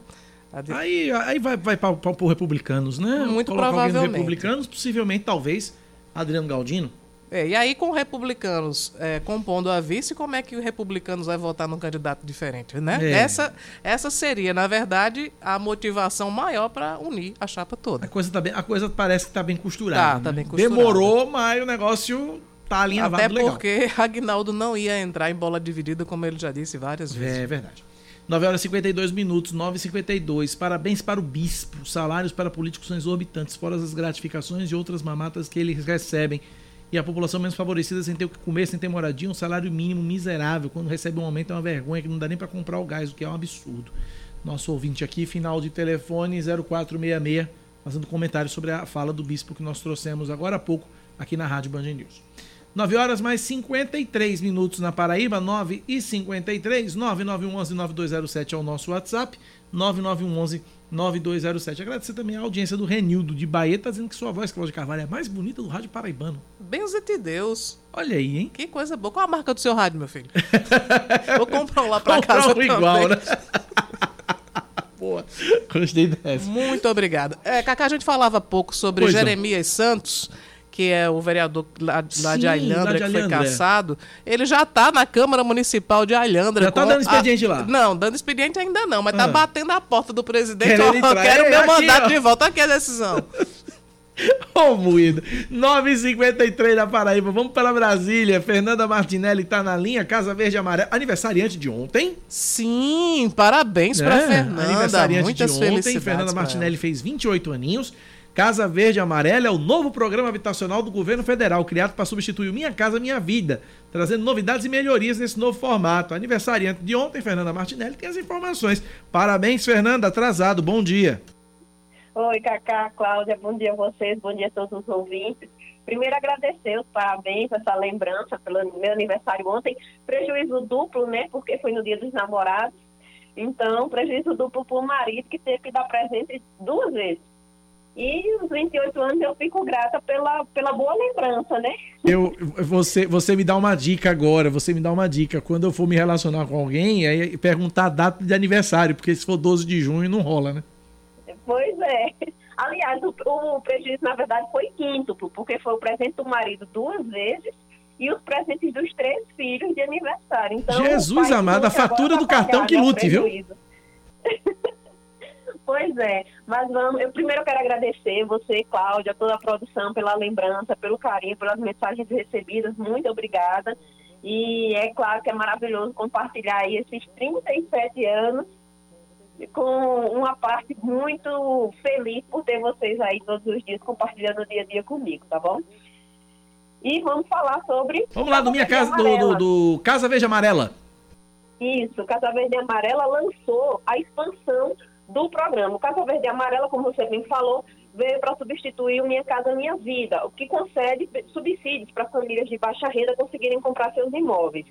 De... Aí, aí vai, vai para os republicanos, né? Muito Colocar provavelmente. republicanos, possivelmente, talvez, Adriano Galdino. É, e aí, com republicanos é, compondo a vice, como é que os republicanos vai votar num candidato diferente, né? É. Essa, essa seria, na verdade, a motivação maior para unir a chapa toda. A coisa, tá bem, a coisa parece que está bem costurada. Tá, tá bem costurada. Demorou, mas o negócio tá alinhavado Até legal. porque Agnaldo não ia entrar em bola dividida, como ele já disse várias vezes. É verdade. 9 horas e 52 minutos, 9 e 52 Parabéns para o bispo. Salários para políticos são exorbitantes, fora as gratificações e outras mamatas que eles recebem e a população menos favorecida sem ter o que comer, sem ter moradia, um salário mínimo miserável. Quando recebe um aumento é uma vergonha que não dá nem para comprar o gás, o que é um absurdo. Nosso ouvinte aqui, final de telefone 0466, fazendo comentário sobre a fala do bispo que nós trouxemos agora há pouco aqui na Rádio Band News. 9 horas mais 53 minutos na Paraíba, 9 e 53, 9911 9207 é o nosso WhatsApp, 9911 9207. Agradecer também a audiência do Renildo de Bahia, tá dizendo que sua voz, Cláudia Carvalho, é mais bonita do rádio paraibano. Benze-te Deus. Olha aí, hein? Que coisa boa. Qual a marca do seu rádio, meu filho? Vou comprar um lá pra comprar casa um igual, né? Boa. Gostei dessa. Muito obrigado. É, Cacá, a gente falava pouco sobre pois Jeremias não. Santos que é o vereador lá, lá Sim, de Alhandra, que foi caçado, ele já está na Câmara Municipal de Alhandra. Já está dando expediente a... lá? Não, dando expediente ainda não, mas está ah. batendo a porta do presidente. Ó, eu quero meu mandato de volta. Aqui a decisão. Ô, oh, moído. 9h53 da Paraíba. Vamos para Brasília. Fernanda Martinelli está na linha. Casa Verde Amarela. Aniversariante de ontem. Sim, parabéns é, para Fernanda. Aniversariante Muitas de ontem. Fernanda Martinelli fez 28 aninhos. Casa Verde Amarela é o novo programa habitacional do governo federal, criado para substituir o Minha Casa Minha Vida, trazendo novidades e melhorias nesse novo formato. Aniversariante de ontem, Fernanda Martinelli, tem as informações. Parabéns, Fernanda, atrasado. Bom dia. Oi, Cacá, Cláudia, bom dia a vocês, bom dia a todos os ouvintes. Primeiro, agradecer os parabéns, essa lembrança pelo meu aniversário ontem. Prejuízo duplo, né? Porque foi no dia dos namorados. Então, prejuízo duplo para o marido, que teve que dar presente duas vezes e os 28 anos eu fico grata pela, pela boa lembrança, né? Eu, você, você me dá uma dica agora, você me dá uma dica. Quando eu for me relacionar com alguém, aí perguntar a data de aniversário, porque se for 12 de junho não rola, né? Pois é. Aliás, o, o prejuízo, na verdade, foi quíntuplo, porque foi o presente do marido duas vezes e os presentes dos três filhos de aniversário. Então, Jesus amado, a fatura do cartão que lute, viu? Pois é, mas vamos, eu primeiro quero agradecer você, Cláudia, toda a produção pela lembrança, pelo carinho, pelas mensagens recebidas, muito obrigada. E é claro que é maravilhoso compartilhar aí esses 37 anos com uma parte muito feliz por ter vocês aí todos os dias compartilhando o dia a dia comigo, tá bom? E vamos falar sobre. Vamos lá, do minha casa, do, do, do Casa Verde Amarela. Isso, Casa Verde Amarela lançou a expansão do programa. O Casa Verde e Amarela, como você bem falou, veio para substituir o Minha Casa Minha Vida, o que concede subsídios para famílias de baixa renda conseguirem comprar seus imóveis.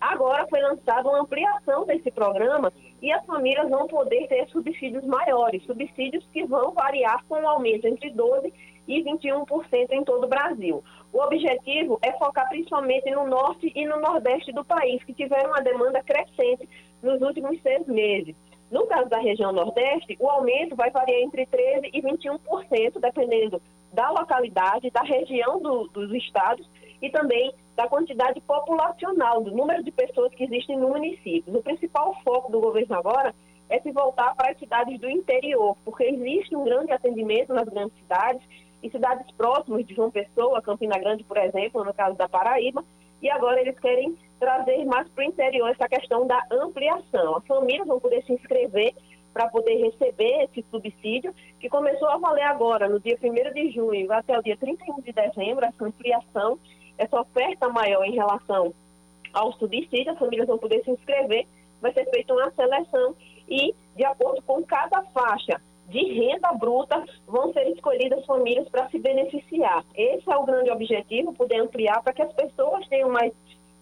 Agora foi lançada uma ampliação desse programa e as famílias vão poder ter subsídios maiores, subsídios que vão variar com um aumento entre 12% e 21% em todo o Brasil. O objetivo é focar principalmente no norte e no nordeste do país, que tiveram uma demanda crescente nos últimos seis meses. No caso da região Nordeste, o aumento vai variar entre 13% e 21%, dependendo da localidade, da região do, dos estados e também da quantidade populacional, do número de pessoas que existem no município. O principal foco do governo agora é se voltar para as cidades do interior, porque existe um grande atendimento nas grandes cidades e cidades próximas de João Pessoa, Campina Grande, por exemplo, no caso da Paraíba, e agora eles querem trazer mais para o interior essa questão da ampliação. As famílias vão poder se inscrever para poder receber esse subsídio, que começou a valer agora, no dia 1 de junho até o dia 31 de dezembro, essa ampliação, essa oferta maior em relação ao subsídio, as famílias vão poder se inscrever, vai ser feita uma seleção e, de acordo com cada faixa de renda bruta, vão ser escolhidas famílias para se beneficiar. Esse é o grande objetivo, poder ampliar para que as pessoas tenham mais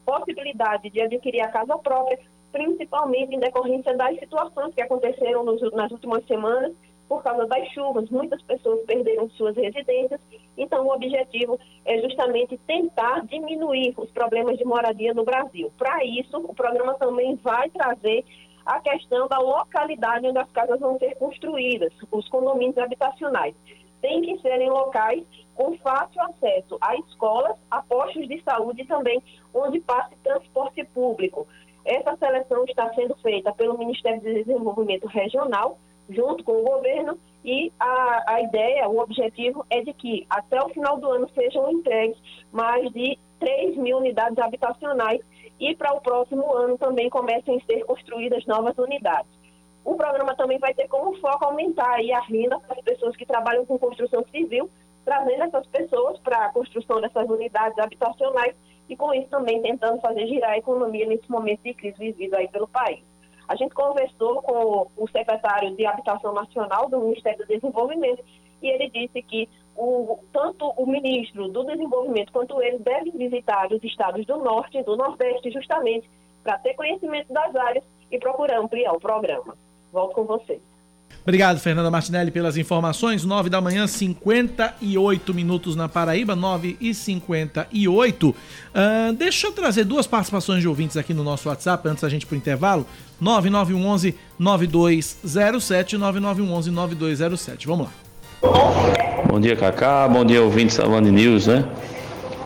possibilidade de adquirir a casa própria, principalmente em decorrência das situações que aconteceram nos, nas últimas semanas por causa das chuvas. Muitas pessoas perderam suas residências, então o objetivo é justamente tentar diminuir os problemas de moradia no Brasil. Para isso, o programa também vai trazer a questão da localidade onde as casas vão ser construídas, os condomínios habitacionais. Tem que ser em locais com fácil acesso a escolas, a postos de saúde e também onde passe transporte público. Essa seleção está sendo feita pelo Ministério do Desenvolvimento Regional, junto com o governo, e a, a ideia, o objetivo é de que até o final do ano sejam entregues mais de 3 mil unidades habitacionais e para o próximo ano também comecem a ser construídas novas unidades. O programa também vai ter como foco aumentar a renda para as pessoas que trabalham com construção civil, trazendo essas pessoas para a construção dessas unidades habitacionais e com isso também tentando fazer girar a economia nesse momento de crise vivido aí pelo país. A gente conversou com o secretário de Habitação Nacional do Ministério do Desenvolvimento e ele disse que o, tanto o ministro do Desenvolvimento quanto ele devem visitar os estados do Norte e do Nordeste justamente para ter conhecimento das áreas e procurar ampliar o programa. Volto com vocês. Obrigado, Fernanda Martinelli, pelas informações. 9 da manhã, 58 minutos na Paraíba, 9 e 58. Uh, deixa eu trazer duas participações de ouvintes aqui no nosso WhatsApp antes da gente ir pro intervalo. 9911 9207 9911 9207. Vamos lá. Bom dia, Cacá. Bom dia, ouvintes da Band News, né?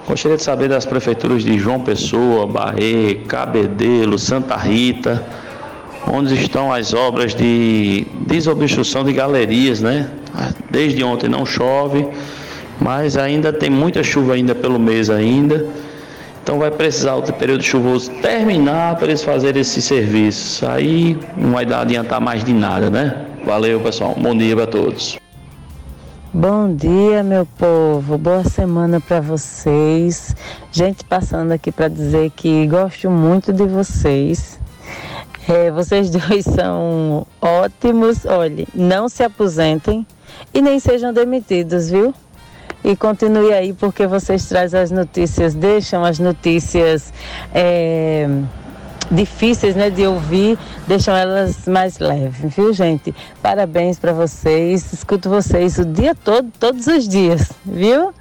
Gostaria de saber das prefeituras de João Pessoa, Barrê, Cabedelo, Santa Rita, onde estão as obras de desobstrução de galerias, né? Desde ontem não chove, mas ainda tem muita chuva ainda pelo mês ainda. Então vai precisar o período chuvoso terminar para eles fazerem esse serviço. Aí não vai dar adiantar mais de nada, né? Valeu, pessoal. Bom dia para todos. Bom dia, meu povo. Boa semana para vocês. Gente, passando aqui para dizer que gosto muito de vocês. É, vocês dois são ótimos. Olhe, não se aposentem e nem sejam demitidos, viu? E continue aí porque vocês trazem as notícias, deixam as notícias. É difíceis né, de ouvir, deixam elas mais leves, viu, gente? Parabéns para vocês. Escuto vocês o dia todo, todos os dias, viu?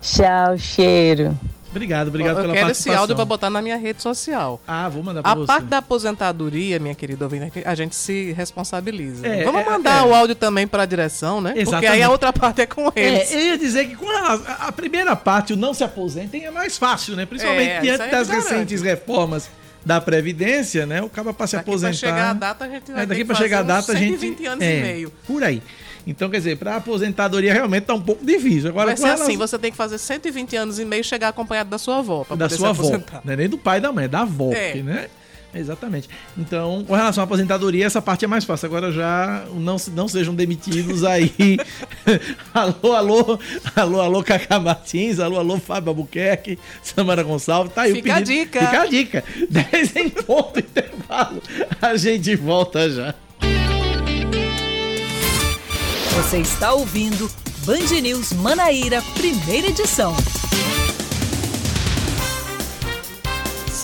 Tchau, cheiro. Obrigado, obrigado eu pela quero participação. esse áudio para botar na minha rede social. Ah, vou mandar pra A você. parte da aposentadoria, minha querida ouvinte, a gente se responsabiliza. É, Vamos é, mandar é. o áudio também para a direção, né? Porque Exatamente. aí a outra parte é com eles. É, eu ia dizer que com a, a primeira parte, o não se aposentem, é mais fácil, né? Principalmente É, diante das garante. recentes reformas da Previdência, né? O cara para se Daqui aposentar. pra chegar a data, a gente vai É, daqui para chegar a data, a gente. 120 anos é, e meio. Por aí. Então, quer dizer, para aposentadoria realmente tá um pouco difícil. Agora, Vai ser relação- assim, você tem que fazer 120 anos e meio e chegar acompanhado da sua avó. Pra da poder sua se avó. Não é nem do pai e da mãe, é da avó, É. porque, né? Exatamente. Então, com relação à aposentadoria, essa parte é mais fácil. Agora já não, se- não sejam demitidos aí. alô, alô, alô, alô, Cacá Martins, alô, alô, Fábio Albuquerque, Samara Gonçalves. Tá aí Fica o a pedido. dica. Fica a dica. 10 em ponto intervalo. A gente volta já. Você está ouvindo Band News Manaíra, primeira edição.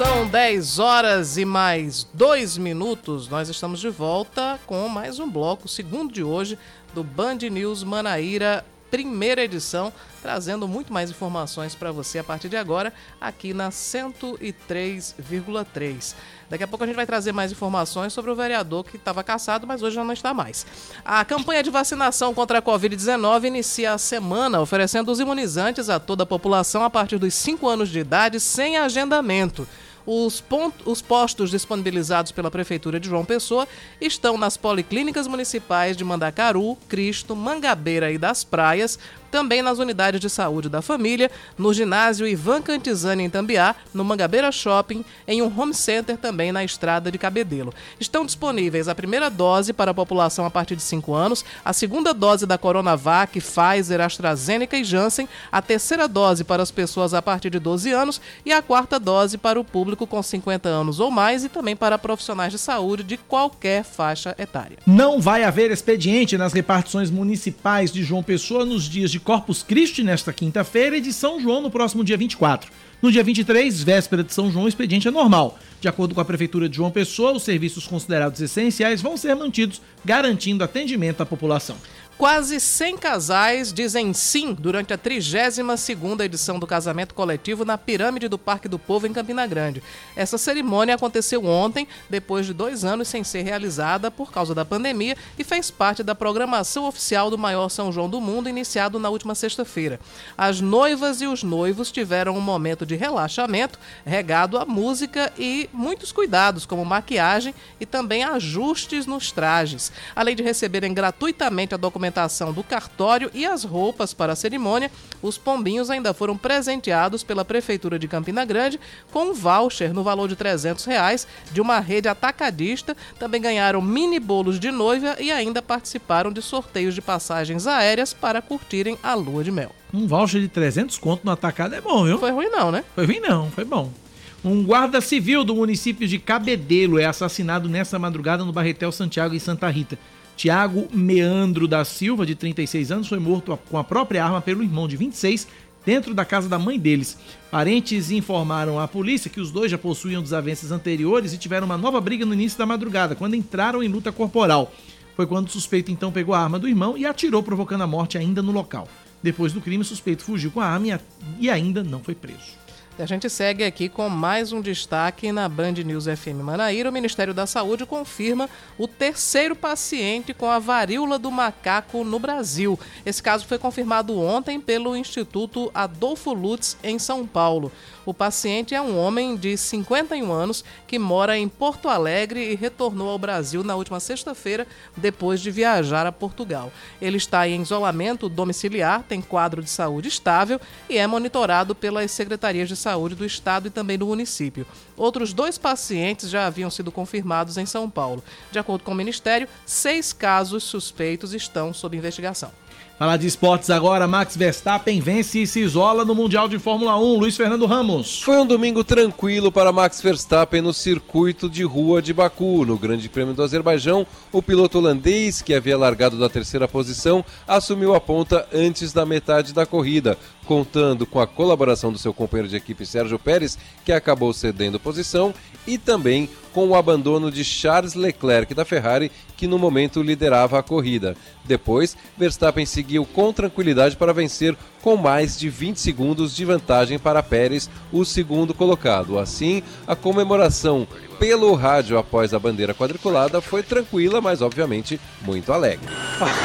São 10 horas e mais 2 minutos. Nós estamos de volta com mais um bloco, segundo de hoje, do Band News Manaíra primeira edição, trazendo muito mais informações para você a partir de agora, aqui na 103,3. Daqui a pouco a gente vai trazer mais informações sobre o vereador que estava caçado, mas hoje já não está mais. A campanha de vacinação contra a Covid-19 inicia a semana, oferecendo os imunizantes a toda a população a partir dos 5 anos de idade, sem agendamento. Os, os, postos disponibilizados pela Prefeitura de João Pessoa estão nas policlínicas municipais de Mandacaru, Cristo, Mangabeira e das Praias, também nas unidades de saúde da família, no ginásio Ivan Cantizani em Tambiá, no Mangabeira Shopping, em um home center também na estrada de Cabedelo. Estão disponíveis a primeira dose para a população a partir de 5 anos, a segunda dose da Coronavac, Pfizer, AstraZeneca e Janssen, a terceira dose para as pessoas a partir de 12 anos e a quarta dose para o público com 50 anos ou mais e também para profissionais de saúde de qualquer faixa etária. Não vai haver expediente nas repartições municipais de João Pessoa nos dias de Corpus Christi nesta quinta-feira e de São João no próximo dia 24. No dia 23, véspera de São João, o expediente é normal. De acordo com a Prefeitura de João Pessoa, os serviços considerados essenciais vão ser mantidos, garantindo atendimento à população. Quase 100 casais dizem sim durante a 32ª edição do casamento coletivo na Pirâmide do Parque do Povo em Campina Grande. Essa cerimônia aconteceu ontem, depois de dois anos sem ser realizada por causa da pandemia e fez parte da programação oficial do maior São João do mundo, iniciado na última sexta-feira. As noivas e os noivos tiveram um momento de relaxamento, regado a música e muitos cuidados, como maquiagem e também ajustes nos trajes. Além de receberem gratuitamente a documentação documentação do cartório e as roupas para a cerimônia, os pombinhos ainda foram presenteados pela Prefeitura de Campina Grande com um voucher no valor de 300 reais de uma rede atacadista. Também ganharam mini bolos de noiva e ainda participaram de sorteios de passagens aéreas para curtirem a lua de mel. Um voucher de 300 conto no atacado é bom, viu? Foi ruim não, né? Foi ruim não, foi bom. Um guarda civil do município de Cabedelo é assassinado nessa madrugada no Barretel Santiago em Santa Rita. Tiago Meandro da Silva, de 36 anos, foi morto com a própria arma pelo irmão de 26 dentro da casa da mãe deles. Parentes informaram à polícia que os dois já possuíam desavenças anteriores e tiveram uma nova briga no início da madrugada, quando entraram em luta corporal. Foi quando o suspeito então pegou a arma do irmão e atirou, provocando a morte ainda no local. Depois do crime, o suspeito fugiu com a arma e ainda não foi preso. A gente segue aqui com mais um destaque na Band News FM Manaíra. O Ministério da Saúde confirma o terceiro paciente com a varíola do macaco no Brasil. Esse caso foi confirmado ontem pelo Instituto Adolfo Lutz, em São Paulo. O paciente é um homem de 51 anos que mora em Porto Alegre e retornou ao Brasil na última sexta-feira, depois de viajar a Portugal. Ele está em isolamento domiciliar, tem quadro de saúde estável e é monitorado pelas secretarias de saúde do estado e também do município. Outros dois pacientes já haviam sido confirmados em São Paulo. De acordo com o Ministério, seis casos suspeitos estão sob investigação. Falar de esportes agora, Max Verstappen vence e se isola no Mundial de Fórmula 1. Luiz Fernando Ramos. Foi um domingo tranquilo para Max Verstappen no circuito de rua de Baku. No Grande Prêmio do Azerbaijão, o piloto holandês, que havia largado da terceira posição, assumiu a ponta antes da metade da corrida, contando com a colaboração do seu companheiro de equipe Sérgio Pérez, que acabou cedendo posição, e também com o abandono de Charles Leclerc da Ferrari, que no momento liderava a corrida. Depois, Verstappen seguiu com tranquilidade para vencer com mais de 20 segundos de vantagem para Pérez, o segundo colocado. Assim, a comemoração pelo rádio após a bandeira quadriculada foi tranquila, mas obviamente muito alegre.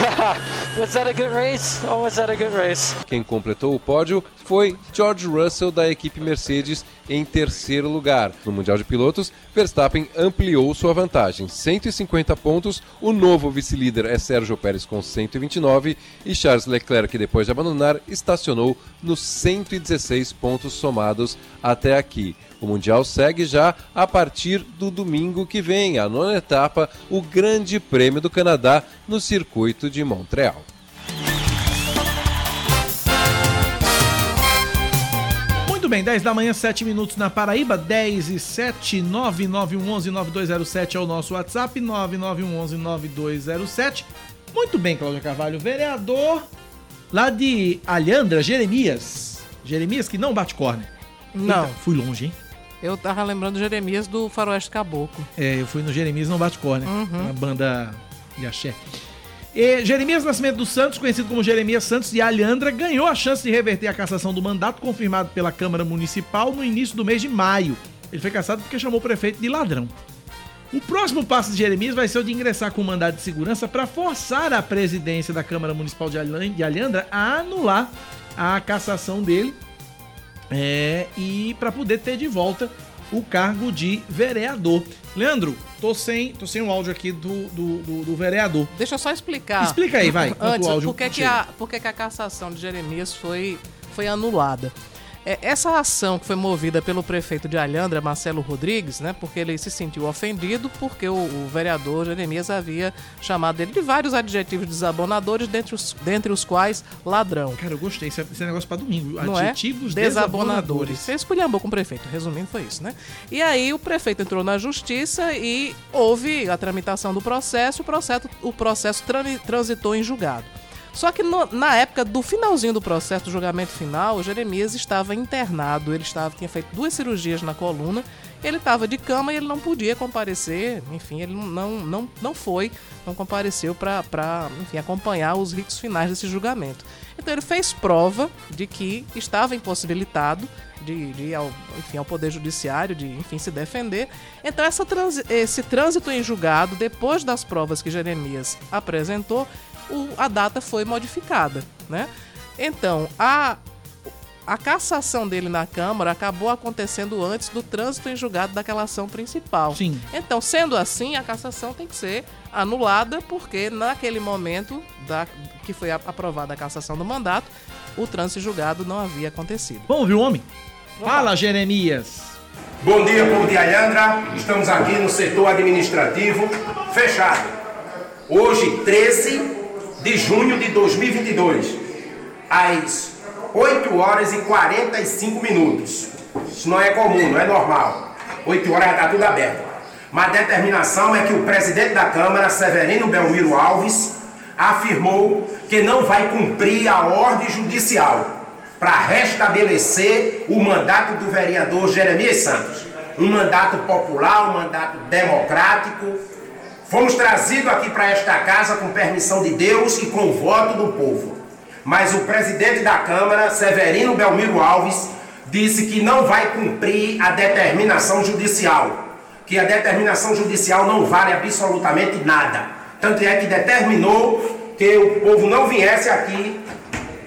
was that a good race? Or was that a good race? Quem completou o pódio foi George Russell da equipe Mercedes em terceiro lugar. No Mundial de Pilotos, Verstappen ampliou sua vantagem, 150 pontos. O novo vice-líder é Sérgio Pérez com 129 e Charles Leclerc, depois de abandonar, estacionou nos 116 pontos somados até aqui. O Mundial segue já a partir do domingo que vem, a nona etapa, o Grande Prêmio do Canadá no circuito de Montreal. Muito bem, 10 da manhã, 7 minutos na Paraíba, 10 e 7, 99111-9207 é o nosso WhatsApp, 99111-9207. Muito bem, Cláudia Carvalho, vereador lá de Alhandra, Jeremias. Jeremias que não bate corner. Não. Eita, fui longe, hein? Eu tava lembrando Jeremias do Faroeste Caboclo. É, eu fui no Jeremias não bate corner, Uhum. uma banda de axé. E Jeremias Nascimento dos Santos, conhecido como Jeremias Santos de Alhandra, ganhou a chance de reverter a cassação do mandato confirmado pela Câmara Municipal no início do mês de maio. Ele foi cassado porque chamou o prefeito de ladrão. O próximo passo de Jeremias vai ser o de ingressar com mandado de segurança para forçar a presidência da Câmara Municipal de Alhandra a anular a cassação dele é, e para poder ter de volta o cargo de vereador. Leandro, tô sem, tô sem o áudio aqui do, do, do- do vereador. Deixa eu só explicar. Explica aí, vai, Antes, o áudio por que, que, a, por que, que a cassação de Jeremias foi, foi anulada? É, essa ação que foi movida pelo prefeito de Alhandra, Marcelo Rodrigues, né, porque ele se sentiu ofendido porque o, o vereador Jeremias havia chamado ele de vários adjetivos desabonadores, dentre os, dentre os quais ladrão. Cara, eu gostei. Esse é, esse é negócio pra domingo. Não Adjetivos é? desabonadores. Você esculhambou com o prefeito, resumindo foi isso, né? E aí o prefeito entrou na justiça e houve a tramitação do processo, o processo, o processo transitou em julgado. Só que no- na época do finalzinho do processo, do julgamento final, Jeremias estava internado, ele estava, tinha feito duas cirurgias na coluna, ele estava de cama e ele não podia comparecer, enfim, ele não, não, não, foi, não compareceu para acompanhar os ritos finais desse julgamento. Então ele fez prova de que estava impossibilitado de, de ir ao, enfim, ao Poder Judiciário, de enfim, se defender. Então essa transi- esse trânsito em julgado, depois das provas que Jeremias apresentou, o- a data foi modificada. Né? Então, a, a cassação dele na Câmara acabou acontecendo antes do trânsito em julgado daquela ação principal. Sim. Então, sendo assim, a cassação tem que ser anulada, porque naquele momento da, que foi aprovada a cassação do mandato, o trânsito em julgado não havia acontecido. Vamos ouvir o homem? Fala, Jeremias. Bom dia, povo de Alhandra. Estamos aqui no setor administrativo fechado. Hoje, 13 de junho de 2022, às 8 horas e 45 minutos. Isso não é comum, não é normal. 8 horas já está tudo aberto. Mas a determinação é que o presidente da Câmara, Severino Belmiro Alves, afirmou que não vai cumprir a ordem judicial para restabelecer o mandato do vereador Jeremias Santos. Um mandato popular, um mandato democrático. Fomos trazidos aqui para esta casa com permissão de Deus e com voto do povo. Mas o presidente da Câmara, Severino Belmiro Alves, disse que não vai cumprir a determinação judicial. Que a determinação judicial não vale absolutamente nada. Tanto é que determinou que o povo não viesse aqui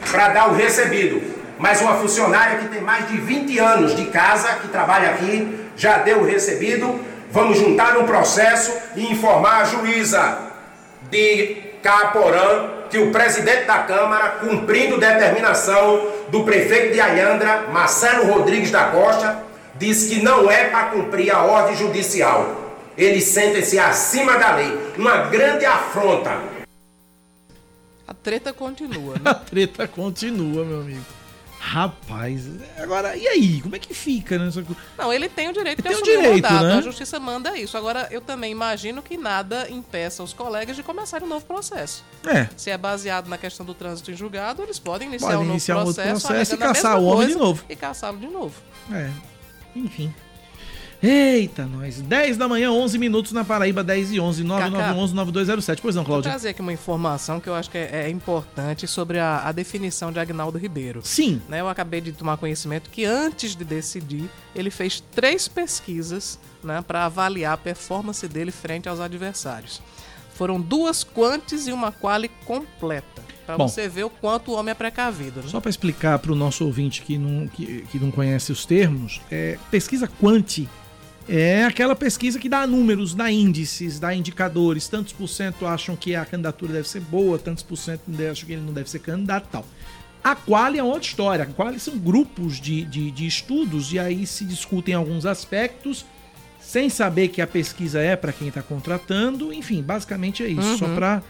para dar o recebido. Mas uma funcionária que tem mais de 20 anos de casa, que trabalha aqui, já deu o recebido. Vamos juntar um processo e informar a juíza de Caporã que o presidente da Câmara, cumprindo determinação do prefeito de Alhandra, Marcelo Rodrigues da Costa, disse que não é para cumprir a ordem judicial. Eles sentem-se acima da lei. Uma grande afronta. A treta continua, A né? treta continua, meu amigo. Rapaz, agora, e aí? Como é que fica, né? Não, ele tem o direito de Tem o assumir o direito, mandato. né? A justiça manda isso. Agora, eu também imagino que nada impeça os colegas de começarem um novo processo. É. Se é baseado na questão do trânsito em julgado, eles podem iniciar Podem um novo iniciar um outro processo, processo e caçar o homem de novo. E caçá-lo de novo. É, enfim. Eita, nós. 10 da manhã, 11 minutos na Paraíba, 10 e 11, 9911-9207. Pois não, Vou Cláudia? trazer aqui uma informação que eu acho que é, é importante sobre a, a definição de Agnaldo Ribeiro. Sim. Né, eu acabei de tomar conhecimento que antes de decidir, ele fez três pesquisas né, para avaliar a performance dele frente aos adversários. Foram duas quantes e uma quali completa. Para você ver o quanto o homem é precavido. Né? Só para explicar para o nosso ouvinte que não, que, que não conhece os termos, é, pesquisa quanti é aquela pesquisa que dá números, dá índices, dá indicadores. Tantos por cento acham que a candidatura deve ser boa, tantos por cento acham que ele não deve ser candidato e tal. A quali é outra história. A quali são grupos de, de, de estudos e aí se discutem alguns aspectos sem saber que a pesquisa é para quem está contratando. Enfim, basicamente é isso. Uhum. Só para.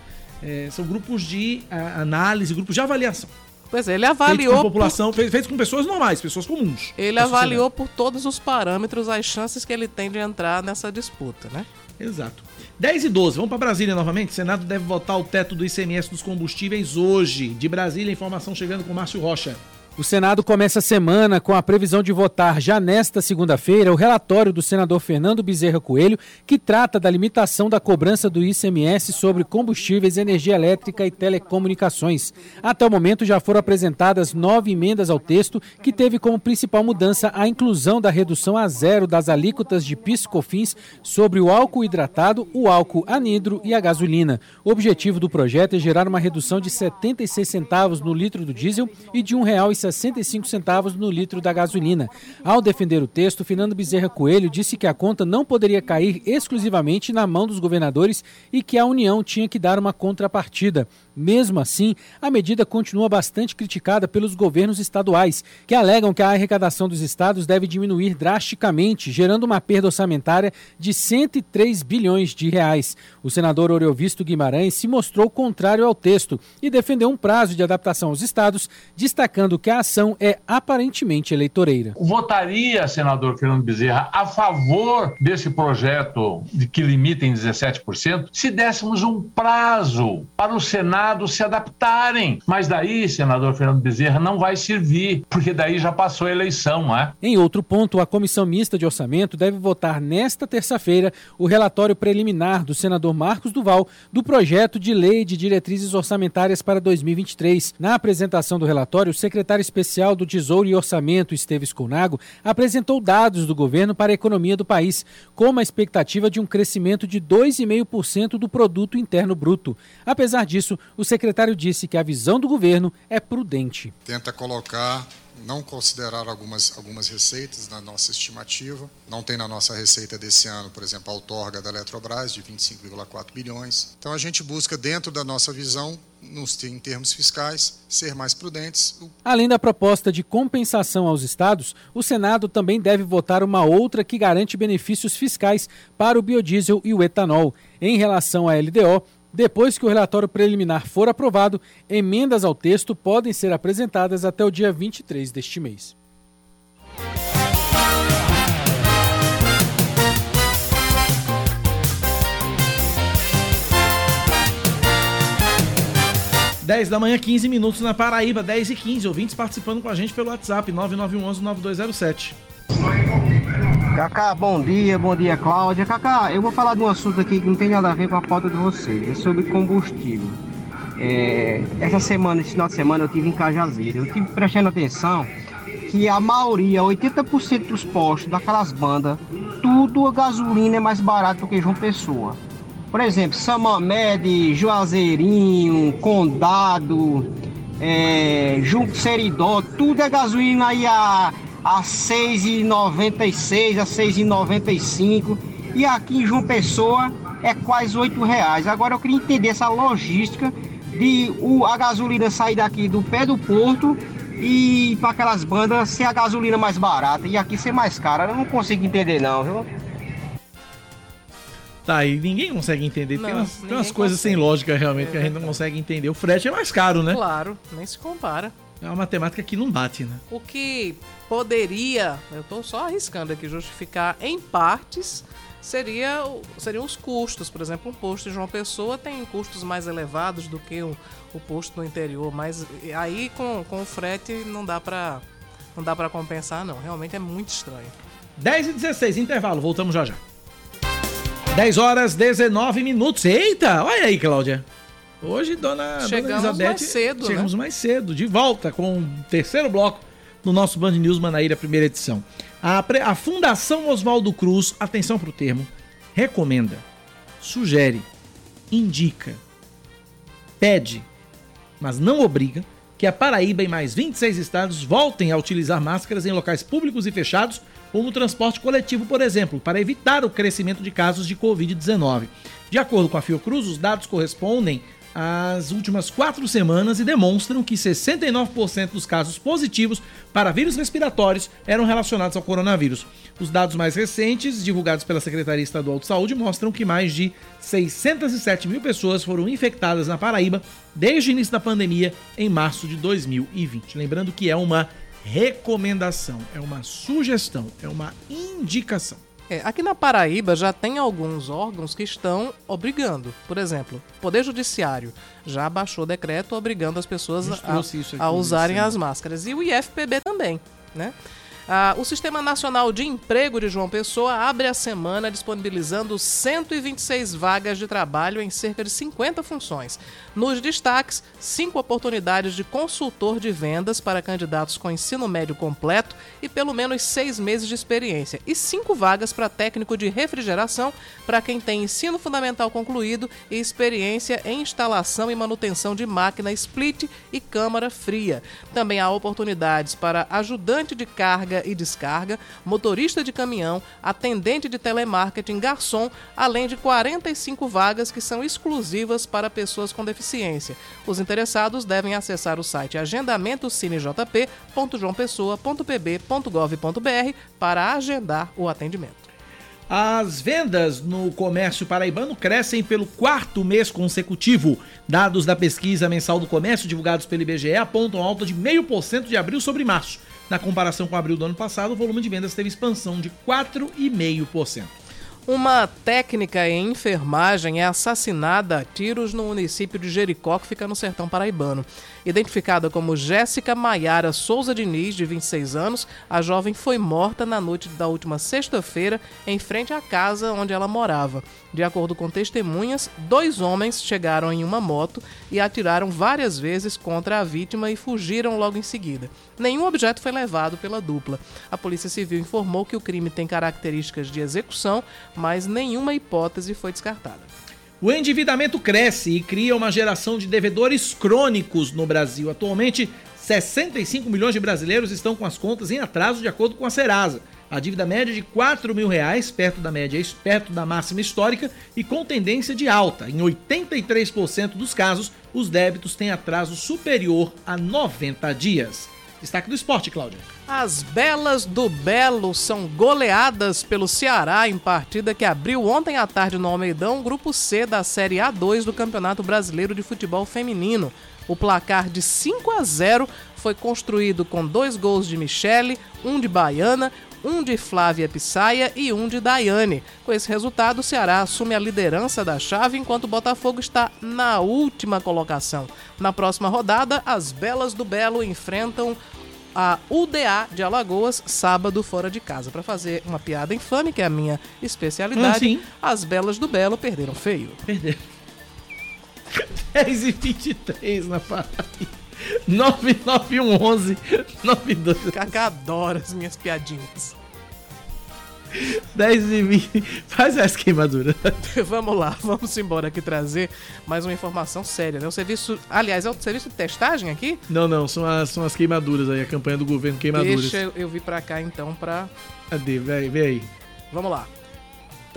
são grupos de ah, análise, grupos de avaliação. Pois é, ele avaliou. com a por- população, fe- feitos com pessoas normais, pessoas comuns. Ele avaliou por todos os parâmetros as chances que ele tem de entrar nessa disputa, né? Exato. 10 e 12, vamos para Brasília novamente. O Senado deve votar o teto do ICMS dos combustíveis hoje. De Brasília, informação chegando com Márcio Rocha. O Senado começa a semana com a previsão de votar já nesta segunda-feira o relatório do senador Fernando Bezerra Coelho, que trata da limitação da cobrança do ICMS sobre combustíveis, energia elétrica e telecomunicações. Até o momento já foram apresentadas nove emendas ao texto, que teve como principal mudança a inclusão da redução a zero das alíquotas de PIS/COFINS sobre o álcool hidratado, o álcool anidro e a gasolina. O objetivo do projeto é gerar uma redução de 76 centavos no litro do diesel e de R$ 1,60 65 centavos no litro da gasolina. Ao defender o texto, Fernando Bezerra Coelho disse que a conta não poderia cair exclusivamente na mão dos governadores e que a União tinha que dar uma contrapartida. Mesmo assim, a medida continua bastante criticada pelos governos estaduais, que alegam que a arrecadação dos estados deve diminuir drasticamente, gerando uma perda orçamentária de 103 bilhões de reais. O senador Oreovisto Guimarães se mostrou contrário ao texto e defendeu um prazo de adaptação aos estados, destacando que a ação é aparentemente eleitoreira. Votaria, senador Fernando Bezerra, a favor desse projeto de que limita em 17%, se dessemos um prazo para o Senado se adaptarem. Mas daí, senador Fernando Bezerra, não vai servir, porque daí já passou a eleição, não é? Em outro ponto, a Comissão Mista de Orçamento deve votar nesta terça-feira o relatório preliminar do senador Marcos Duval do projeto de lei de diretrizes orçamentárias para 2023. Na apresentação do relatório, o secretário especial do Tesouro e Orçamento, Esteves Conago, apresentou dados do governo para a economia do país, com a expectativa de um crescimento de 2,5% do produto interno bruto. Apesar disso, o secretário disse que a visão do governo é prudente. Tenta colocar não considerar algumas, algumas receitas na nossa estimativa. Não tem na nossa receita desse ano, por exemplo, a outorga da Eletrobras, de 25,4 bilhões. Então a gente busca, dentro da nossa visão, nos, em termos fiscais, ser mais prudentes. Além da proposta de compensação aos estados, o Senado também deve votar uma outra que garante benefícios fiscais para o biodiesel e o etanol. Em relação à LDO, depois que o relatório preliminar for aprovado, emendas ao texto podem ser apresentadas até o dia 23 deste mês. Dez da manhã, 15 minutos na Paraíba, 10 e 15. Ouvintes participando com a gente pelo WhatsApp, 9911-9207. Cacá, bom dia, bom dia, Cláudia. Cacá, eu vou falar de um assunto aqui que não tem nada a ver com a pauta de vocês, é sobre combustível. É, essa semana, esse final de semana, eu tive em Cajazeira, eu tive prestando atenção que a maioria, 80% dos postos daquelas bandas, tudo a gasolina é mais barato do que João Pessoa. Por exemplo, Samamed, Juazeirinho, Condado, é, Junco Seridó, tudo é gasolina aí a a 6,96, a 6,95 e aqui em João Pessoa é quase 8 reais. Agora eu queria entender essa logística de o, a gasolina sair daqui do pé do porto e para aquelas bandas ser a gasolina mais barata e aqui ser mais cara. Eu não consigo entender não, viu? Tá, e ninguém consegue entender. Não, tem umas, tem umas coisas consegue. sem lógica realmente é, que a gente não consegue entender. O frete é mais caro, né? Claro, nem se compara. É uma matemática que não bate, né? O que poderia, eu estou só arriscando aqui, justificar em partes, seria, seriam os custos. Por exemplo, um posto de João Pessoa tem custos mais elevados do que o, o posto no interior, mas aí com, com o frete não dá para não dá para compensar não. Realmente é muito estranho. 10 e 16, intervalo, voltamos já já. 10 horas 19 minutos. Eita, olha aí, Cláudia. Hoje, dona, chegamos dona Elizabeth, mais cedo, chegamos né? mais cedo, de volta com o terceiro bloco no nosso Band News Manaíra, primeira edição. A, a Fundação Oswaldo Cruz, atenção para o termo, recomenda, sugere, indica, pede, mas não obriga, que a Paraíba e mais 26 estados voltem a utilizar máscaras em locais públicos e fechados, como o transporte coletivo, por exemplo, para evitar o crescimento de casos de Covid-19. De acordo com a Fiocruz, os dados correspondem as últimas quatro semanas e demonstram que 69% dos casos positivos para vírus respiratórios eram relacionados ao coronavírus. Os dados mais recentes, divulgados pela Secretaria Estadual de Saúde, mostram que mais de 607 mil pessoas foram infectadas na Paraíba desde o início da pandemia em março de 2020. Lembrando que é uma recomendação, é uma sugestão, é uma indicação. É, aqui na Paraíba já tem alguns órgãos que estão obrigando. Por exemplo, o Poder Judiciário já baixou decreto obrigando as pessoas a, a, usarem as máscaras. E o IFPB também, né? Ah, o Sistema Nacional de Emprego de João Pessoa abre a semana disponibilizando 126 vagas de trabalho em cerca de 50 funções. Nos destaques, cinco oportunidades de consultor de vendas para candidatos com ensino médio completo e pelo menos seis meses de experiência, e cinco vagas para técnico de refrigeração para quem tem ensino fundamental concluído e experiência em instalação e manutenção de máquina split e câmara fria. Também há oportunidades para ajudante de carga e descarga, motorista de caminhão, atendente de telemarketing, garçom, além de 45 vagas que são exclusivas para pessoas com deficiência. Os interessados devem acessar o site agendamentocinejp.joaopessoa.pb.gov.br para agendar o atendimento. As vendas no comércio paraibano crescem pelo quarto mês consecutivo. Dados da pesquisa mensal do comércio divulgados pelo IBGE apontam alta de 0,5% de abril sobre março. Na comparação com abril do ano passado, o volume de vendas teve expansão de 4,5%. Uma técnica em enfermagem é assassinada a tiros no município de Jericó, que fica no sertão paraibano. Identificada como Jéssica Maiara Souza Diniz, de 26 anos, a jovem foi morta na noite da última sexta-feira em frente à casa onde ela morava. De acordo com testemunhas, dois homens chegaram em uma moto e atiraram várias vezes contra a vítima e fugiram logo em seguida. Nenhum objeto foi levado pela dupla. A Polícia Civil informou que o crime tem características de execução, mas nenhuma hipótese foi descartada. O endividamento cresce e cria uma geração de devedores crônicos no Brasil. Atualmente, 65 milhões de brasileiros estão com as contas em atraso, de acordo com a Serasa. A dívida média é de 4 mil reais, perto da média, perto da máxima histórica e com tendência de alta. Em 83% dos casos, os débitos têm atraso superior a 90 dias. Destaque do esporte, Cláudia. As Belas do Belo são goleadas pelo Ceará em partida que abriu ontem à tarde no Almeidão, grupo C da Série A2 do Campeonato Brasileiro de Futebol Feminino. O placar de 5 a 0 foi construído com dois gols de Michele, um de Baiana, um de Flávia Pissaia e um de Daiane. Com esse resultado, o Ceará assume a liderança da chave, enquanto o Botafogo está na última colocação. Na próxima rodada, as Belas do Belo enfrentam a UDA de Alagoas, sábado fora de casa. Para fazer uma piada infame, que é a minha especialidade, ah, as Belas do Belo perderam feio. Perderam. 10 e 23 na Paraíba. 99111 92. Cacá adora as minhas piadinhas. 10 e 20. Faz essa queimadura. vamos lá, vamos embora aqui trazer mais uma informação séria, né? O serviço. Aliás, é o serviço de testagem aqui? Não, não, são as, são as queimaduras aí, a campanha do governo queimaduras. Deixa eu, eu vir pra cá então pra. Cadê? Vem aí. Vamos lá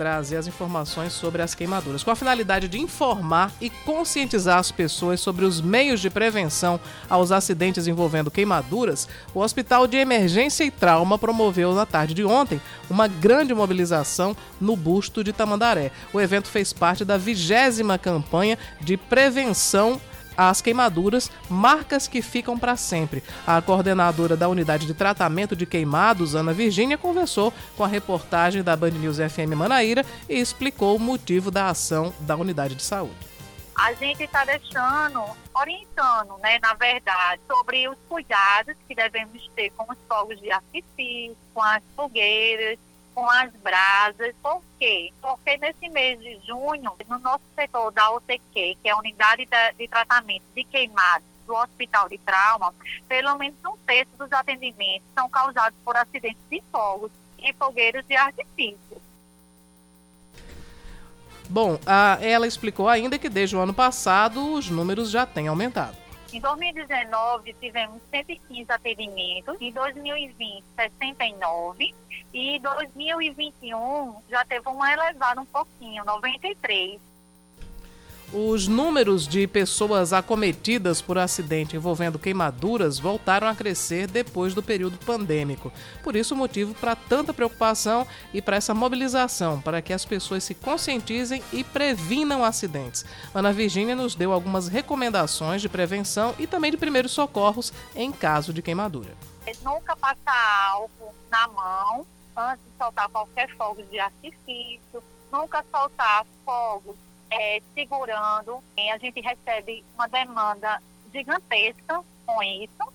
trazer as informações sobre as queimaduras, com a finalidade de informar e conscientizar as pessoas sobre os meios de prevenção aos acidentes envolvendo queimaduras. O Hospital de Emergência e Trauma promoveu na tarde de ontem uma grande mobilização no busto de Tamandaré. O evento fez parte da vigésima campanha de prevenção as queimaduras, marcas que ficam para sempre. A coordenadora da unidade de tratamento de queimados, Ana Virgínia, conversou com a reportagem da Band News FM Manaíra e explicou o motivo da ação da unidade de saúde a gente está deixando, orientando, né, na verdade, sobre os cuidados que devemos ter com os fogos de artifício, com as fogueiras, com as brasas. Por quê? Porque nesse mês de junho, no nosso setor da OTQ, que é a Unidade de Tratamento de Queimados do Hospital de Trauma, pelo menos um terço dos atendimentos são causados por acidentes de fogos e fogueiros de artifício. Bom, ela explicou ainda que desde o ano passado os números já têm aumentado. Em 2019, tivemos 115 atendimentos, em 2020, 69, e 2021 já teve uma elevada um pouquinho, 93. Os números de pessoas acometidas por acidente envolvendo queimaduras voltaram a crescer depois do período pandêmico. Por isso, o motivo para tanta preocupação e para essa mobilização, para que as pessoas se conscientizem e previnam acidentes. Ana Virgínia nos deu algumas recomendações de prevenção e também de primeiros socorros em caso de queimadura. Nunca passar álcool na mão, antes de soltar qualquer fogo de artifício, nunca soltar fogos é, segurando. E a gente recebe uma demanda gigantesca com isso.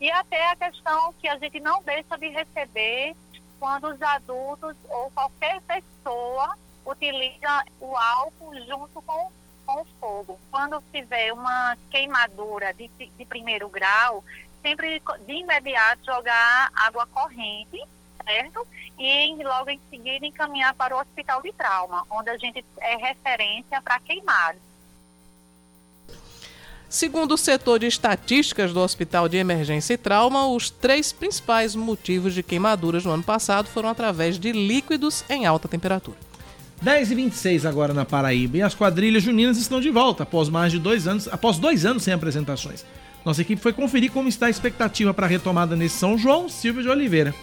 E até a questão que a gente não deixa de receber quando os adultos ou qualquer pessoa utiliza o álcool junto com, com o fogo. Quando tiver uma queimadura de, de primeiro grau, sempre de imediato jogar água corrente, certo? E logo em seguida encaminhar para o hospital de trauma, onde a gente é referência para queimados. Segundo o setor de estatísticas do Hospital de Emergência e Trauma, os três principais motivos de queimaduras no ano passado foram através de líquidos em alta temperatura. 10 e 26 agora na Paraíba e as quadrilhas juninas estão de volta após mais de dois anos, após dois anos sem apresentações. Nossa equipe foi conferir como está a expectativa para a retomada nesse São João, Silvio de Oliveira.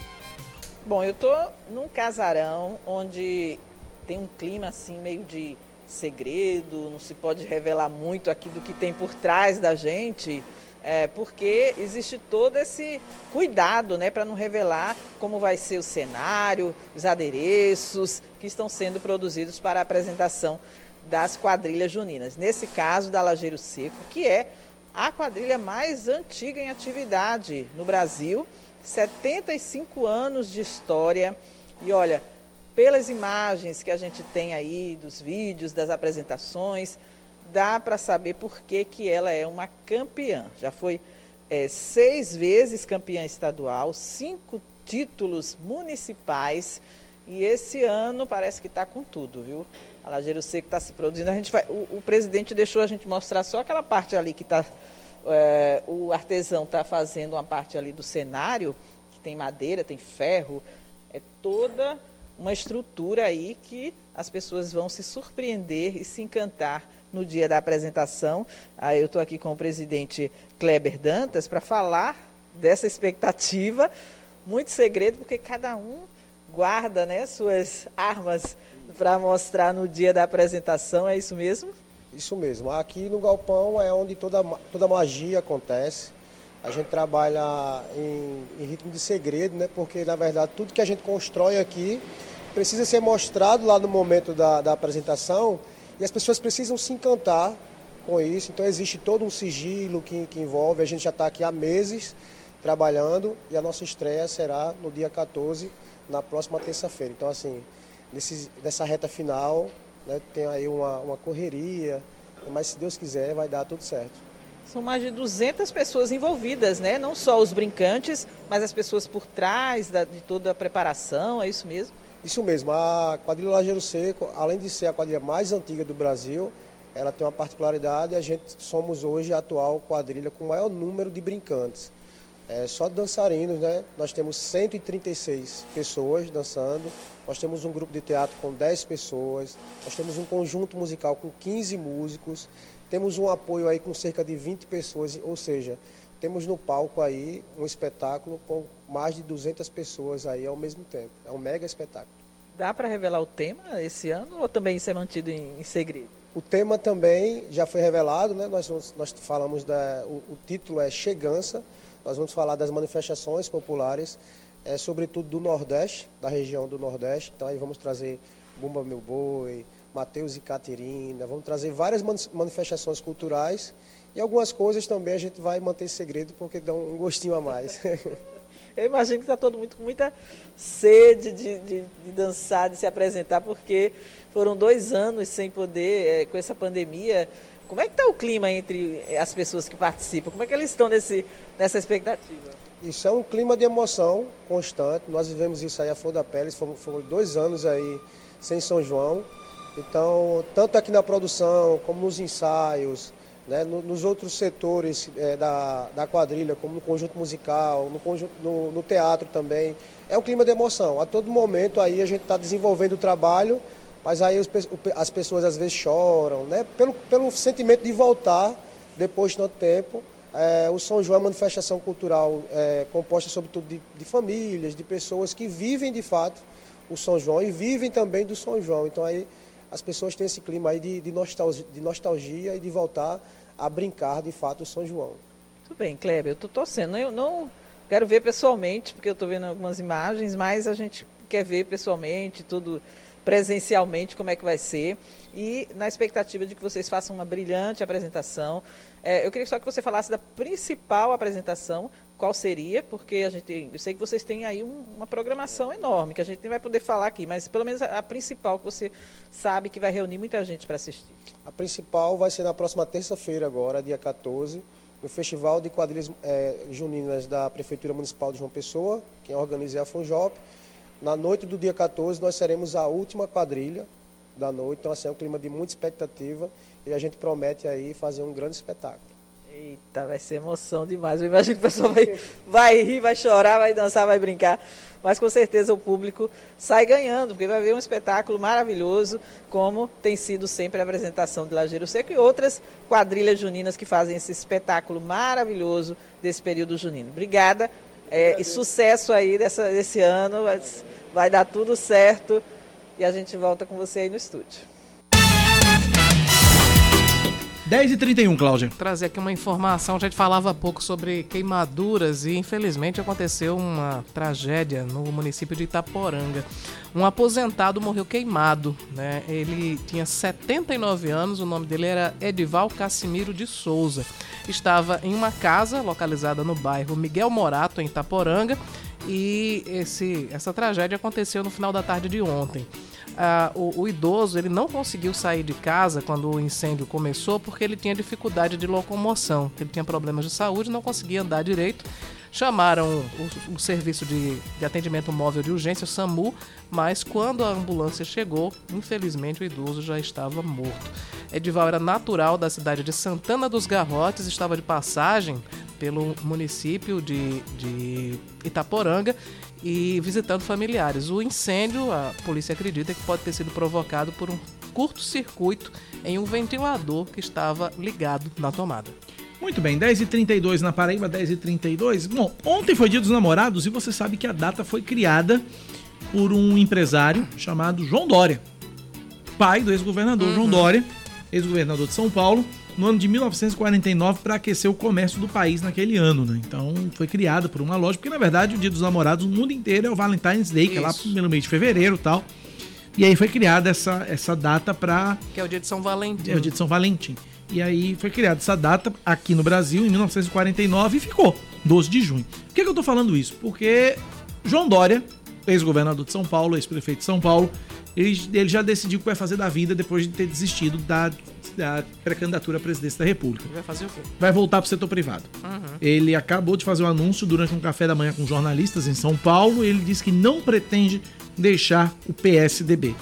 Bom, eu tô num casarão onde tem um clima assim meio de segredo, não se pode revelar muito aqui do que tem por trás da gente, é, porque existe todo esse cuidado né, para não revelar como vai ser o cenário, os adereços que estão sendo produzidos para a apresentação das quadrilhas juninas. Nesse caso da Lajeiro Seco, que é a quadrilha mais antiga em atividade no Brasil, 75 anos de história. E olha, pelas imagens que a gente tem aí, dos vídeos, das apresentações, dá para saber por que, que ela é uma campeã. Já foi é, seis vezes campeã estadual, cinco títulos municipais e esse ano parece que está com tudo, viu? A Lajeiro Seco está se produzindo. A gente vai, o, o, presidente deixou a gente mostrar só aquela parte ali que está. É, o artesão está fazendo uma parte ali do cenário, que tem madeira, tem ferro, é toda uma estrutura aí que as pessoas vão se surpreender e se encantar no dia da apresentação. Aí eu estou aqui com o presidente Kleber Dantas para falar dessa expectativa. Muito segredo, porque cada um guarda né, suas armas para mostrar no dia da apresentação, é isso mesmo? Isso mesmo. Aqui no Galpão é onde toda, toda magia acontece. A gente trabalha em, em ritmo de segredo, né? Porque na verdade tudo que a gente constrói aqui precisa ser mostrado lá no momento da, da apresentação e as pessoas precisam se encantar com isso. Então existe todo um sigilo que, que envolve. A gente já está aqui há meses trabalhando e a nossa estreia será no dia 14, na próxima terça-feira. Então, assim, nesse, nessa reta final, né, tem aí uma, uma correria, mas se Deus quiser vai dar tudo certo. São mais de 200 pessoas envolvidas, né? Não só os brincantes, mas as pessoas por trás da, de toda a preparação, é isso mesmo? Isso mesmo, a quadrilha Lajeiro Seco, além de ser a quadrilha mais antiga do Brasil, ela tem uma particularidade, a gente somos hoje a atual quadrilha com o maior número de brincantes. É, só dançarinos, né? Nós temos 136 pessoas dançando, nós temos um grupo de teatro com 10 pessoas, nós temos um conjunto musical com 15 músicos, temos um apoio aí com cerca de 20 pessoas, ou seja, temos no palco aí um espetáculo com mais de 200 pessoas aí ao mesmo tempo. É um mega espetáculo. Dá para revelar o tema esse ano ou também isso é mantido em, em, segredo? O tema também já foi revelado, né? Nós, nós falamos da. O, o, título é Chegança. Nós vamos falar das manifestações populares, é, sobretudo do Nordeste, da região do Nordeste. Então aí vamos trazer Bumba Meu Boi, Mateus e Caterina, vamos trazer várias manifestações culturais e algumas coisas também a gente vai manter segredo porque dão um gostinho a mais. Eu imagino que está todo mundo com muita sede de, de, de, dançar, de se apresentar, porque foram dois anos sem poder, é, com essa pandemia. Como é que está o clima entre as pessoas que participam? Como é que eles estão nesse, nessa expectativa? Isso é um clima de emoção constante. Nós vivemos isso aí a flor da pele. Foram, foram dois anos aí sem São João. Então, tanto aqui na produção, como nos ensaios, né, nos outros setores é, da, da quadrilha, como no conjunto musical, no, conjunto, no, no teatro também. É um clima de emoção. A todo momento aí a gente está desenvolvendo o trabalho, mas aí os, as pessoas às vezes choram, né, pelo, pelo sentimento de voltar depois de tanto tempo. É, o São João é uma manifestação cultural é, composta sobretudo de, de famílias, de pessoas que vivem de fato o São João e vivem também do São João. Então aí as pessoas têm esse clima aí de, de, nostalgia, de nostalgia e de voltar a brincar de fato o São João. Tudo bem, Kleber, eu estou torcendo. Eu não Quero ver pessoalmente, porque eu estou vendo algumas imagens, mas a gente quer ver pessoalmente, tudo presencialmente, como é que vai ser. E na expectativa de que vocês façam uma brilhante apresentação. É, eu queria só que você falasse da principal apresentação, qual seria, porque a gente, eu sei que vocês têm aí um, uma programação enorme, que a gente nem vai poder falar aqui, mas pelo menos a, a principal que você sabe que vai reunir muita gente para assistir. A principal vai ser na próxima terça-feira agora, dia 14, no Festival de Quadrilhas é, Juninas da Prefeitura Municipal de João Pessoa, quem organiza é a Funjop. Na noite do dia 14 nós seremos a última quadrilha da noite, então assim, é um clima de muita expectativa e a gente promete aí fazer um grande espetáculo. Eita, vai ser emoção demais. Eu imagino que o pessoal vai, vai rir, vai chorar, vai dançar, vai brincar. Mas com certeza o público sai ganhando, porque vai ver um espetáculo maravilhoso, como tem sido sempre a apresentação de Lajeiro Seco e outras quadrilhas juninas que fazem esse espetáculo maravilhoso desse período junino. Obrigada é, e sucesso aí dessa, desse ano. Vai, vai dar tudo certo e a gente volta com você aí no estúdio. 10h31, Cláudia. Trazer aqui uma informação, a gente falava há pouco sobre queimaduras e infelizmente aconteceu uma tragédia no município de Itaporanga. Um aposentado morreu queimado, né? Ele tinha 79 anos, o nome dele era Edival Cassimiro de Souza. Estava em uma casa localizada no bairro Miguel Morato, em Itaporanga, e esse, essa tragédia aconteceu no final da tarde de ontem ah, o, o, idoso ele não conseguiu sair de casa quando o incêndio começou porque ele tinha dificuldade de locomoção, ele tinha problemas de saúde, não conseguia andar direito. Chamaram o, o serviço de, de, atendimento móvel de urgência, o SAMU, mas quando a ambulância chegou, infelizmente o idoso já estava morto. Edival era natural da cidade de Santana dos Garrotes, estava de passagem pelo município de, de Itaporanga e visitando familiares. O incêndio, a polícia acredita que pode ter sido provocado por um curto-circuito em um ventilador que estava ligado na tomada. Muito bem, 10h32 na Paraíba, 10h32. Bom, ontem foi dia dos namorados e você sabe que a data foi criada por um empresário chamado João Dória, pai do ex-governador uhum. João Dória, ex-governador de São Paulo, no ano de 1949 para aquecer o comércio do país naquele ano, né? Então foi criada por uma loja, porque na verdade o Dia dos Namorados no mundo inteiro é o Valentine's Day, Isso. que é lá no mês de fevereiro e tal. E aí foi criada essa, essa data para Que é o dia de São Valentim. É o dia de São Valentim. E aí foi criada essa data aqui no Brasil em 1949 e ficou, 12 de junho. Por que, que eu tô falando isso? Porque João Dória, ex-governador de São Paulo, ex-prefeito de São Paulo, ele, ele já decidiu o que vai fazer da vida depois de ter desistido da da pré-candidatura à presidência da República. Vai fazer o quê? Vai voltar para o setor privado. Uhum. Ele acabou de fazer um anúncio durante um café da manhã com jornalistas em São Paulo. ele disse que não pretende deixar o PSDB.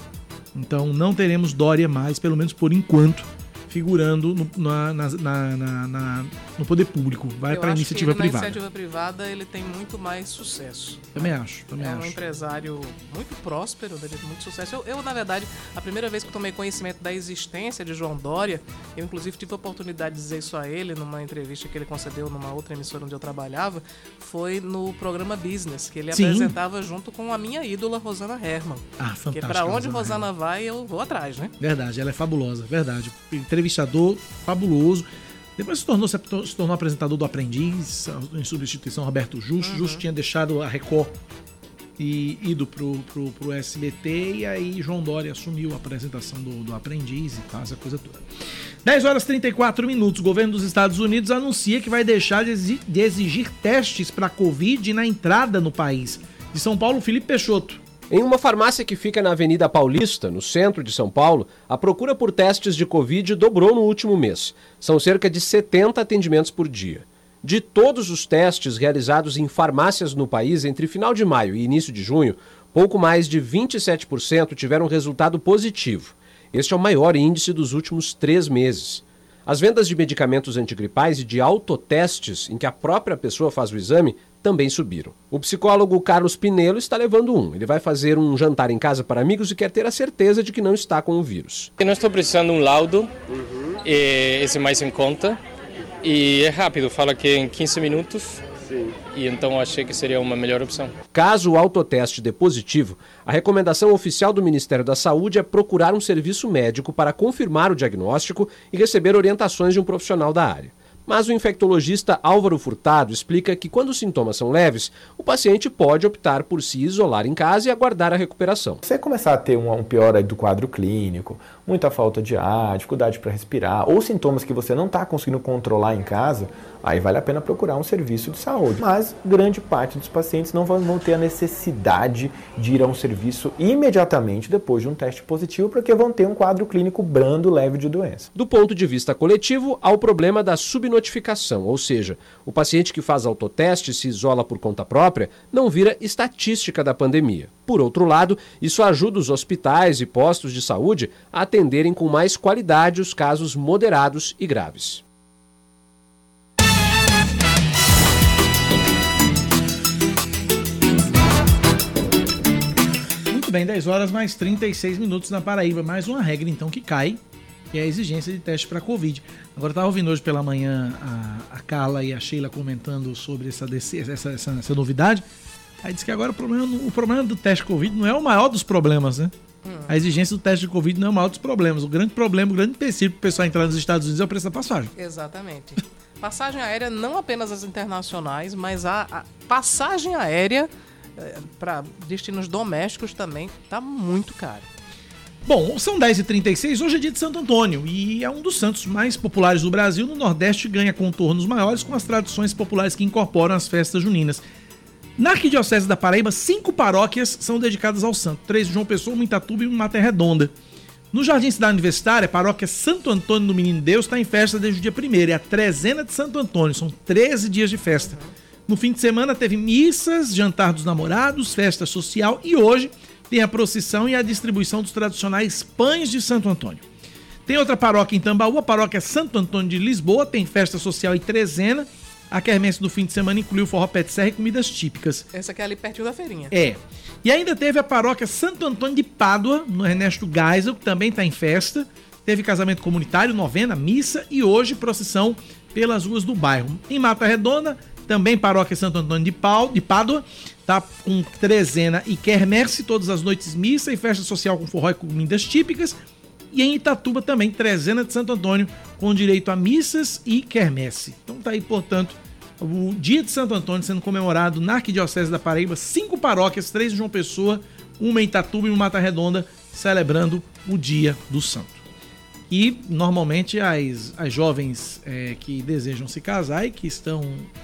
Então não teremos Dória mais, pelo menos por enquanto, figurando no, na, na, na, no poder público. Vai para a iniciativa privada. Na iniciativa privada ele tem muito mais sucesso. Também acho. Também é acho. um empresário muito próspero, de muito sucesso. Eu, eu, na verdade, a primeira vez que tomei conhecimento da existência de João Dória, eu inclusive tive a oportunidade de dizer isso a ele numa entrevista que ele concedeu numa outra emissora onde eu trabalhava, foi no programa Business, que ele Sim. apresentava junto com a minha ídola Rosana Herman. Ah, fantástico. Que para onde Rosana, Rosana vai, eu vou atrás, né? Verdade, ela é fabulosa, verdade entrevistador fabuloso. Depois se tornou, se tornou apresentador do Aprendiz, em substituição Roberto Justo. Uhum. Justo tinha deixado a Record e ido pro, pro, pro SBT, e aí João Dória assumiu a apresentação do, do Aprendiz e tal, essa coisa toda. 10 horas e 34 minutos. O governo dos Estados Unidos anuncia que vai deixar de exigir, de exigir testes para Covid na entrada no país. De São Paulo, Felipe Peixoto. Em uma farmácia que fica na Avenida Paulista, no centro de São Paulo, a procura por testes de Covid dobrou no último mês. São cerca de 70 atendimentos por dia. De todos os testes realizados em farmácias no país entre final de maio e início de junho, pouco mais de 27% tiveram resultado positivo. Este é o maior índice dos últimos três meses. As vendas de medicamentos antigripais e de autotestes, em que a própria pessoa faz o exame, também subiram. O psicólogo Carlos Pinelo está levando um. Ele vai fazer um jantar em casa para amigos e quer ter a certeza de que não está com o vírus. Eu não estou precisando de um laudo, uhum. esse mais em conta, e é rápido, fala que em 15 minutos. Sim. E então achei que seria uma melhor opção. Caso o autoteste dê positivo, a recomendação oficial do Ministério da Saúde é procurar um serviço médico para confirmar o diagnóstico e receber orientações de um profissional da área. Mas o infectologista Álvaro Furtado explica que quando os sintomas são leves, o paciente pode optar por se isolar em casa e aguardar a recuperação. Se você começar a ter um, pior do quadro clínico, muita falta de ar, dificuldade para respirar, ou sintomas que você não está conseguindo controlar em casa, aí vale a pena procurar um serviço de saúde. Mas grande parte dos pacientes não vão ter a necessidade de ir a um serviço imediatamente depois de um teste positivo, porque vão ter um quadro clínico brando, leve de doença. Do ponto de vista coletivo, há o problema da subnotificação, ou seja, o paciente que faz autoteste se isola por conta própria não vira estatística da pandemia. Por outro lado, isso ajuda os hospitais e postos de saúde a atenderem com mais qualidade os casos moderados e graves. Muito bem, 10 horas mais 36 minutos na Paraíba. Mais uma regra, então, que cai, que é a exigência de teste para Covid. Agora, eu estava ouvindo hoje pela manhã a, a, Carla e a Sheila comentando sobre essa, essa, essa, essa novidade. Aí disse que agora o problema, o problema do teste Covid não é o maior dos problemas, né? Hum. A exigência do teste de Covid não é o maior dos problemas. O grande problema, o grande empecilho para o pessoal entrar nos Estados Unidos é o preço da passagem. Exatamente. passagem aérea, não apenas as internacionais, mas a, a passagem aérea para destinos domésticos também tá muito caro. Bom, são 10h36, hoje é dia de Santo Antônio e é um dos santos mais populares do Brasil. No Nordeste ganha contornos maiores com as tradições populares que incorporam as festas juninas. Na Arquidiocese da Paraíba, cinco paróquias são dedicadas ao santo: três de João Pessoa, uma Itatuba e uma Mata Redonda. No Jardim Cidade Universitária, a paróquia Santo Antônio do Menino Deus está em festa desde o dia 1 é a trezena de Santo Antônio, são 13 dias de festa. No fim de semana teve missas, jantar dos namorados, festa social e hoje tem a procissão e a distribuição dos tradicionais pães de Santo Antônio. Tem outra paróquia em Tambaú, a paróquia Santo Antônio de Lisboa, tem festa social e trezena. A quermesse do fim de semana incluiu forró pé de serra e comidas típicas. Essa aqui é ali pertinho da feirinha. É. E ainda teve a paróquia Santo Antônio de Pádua, no Ernesto Geisel, que também está em festa. Teve casamento comunitário, novena, missa e hoje procissão pelas ruas do bairro. Em Mata Redonda, também paróquia Santo Antônio de, Pau, de Pádua, tá com trezena e quermesse, todas as noites missa e festa social com forró e comidas típicas. E em Itatuba também, trezena de Santo Antônio, com direito a missas e quermesse. Então tá aí, portanto, o dia de Santo Antônio sendo comemorado na Arquidiocese da Paraíba, cinco paróquias, três de João Pessoa, uma em Itatuba e uma Mata Redonda, celebrando o dia do santo. E normalmente as, as jovens é, que desejam se casar e que estão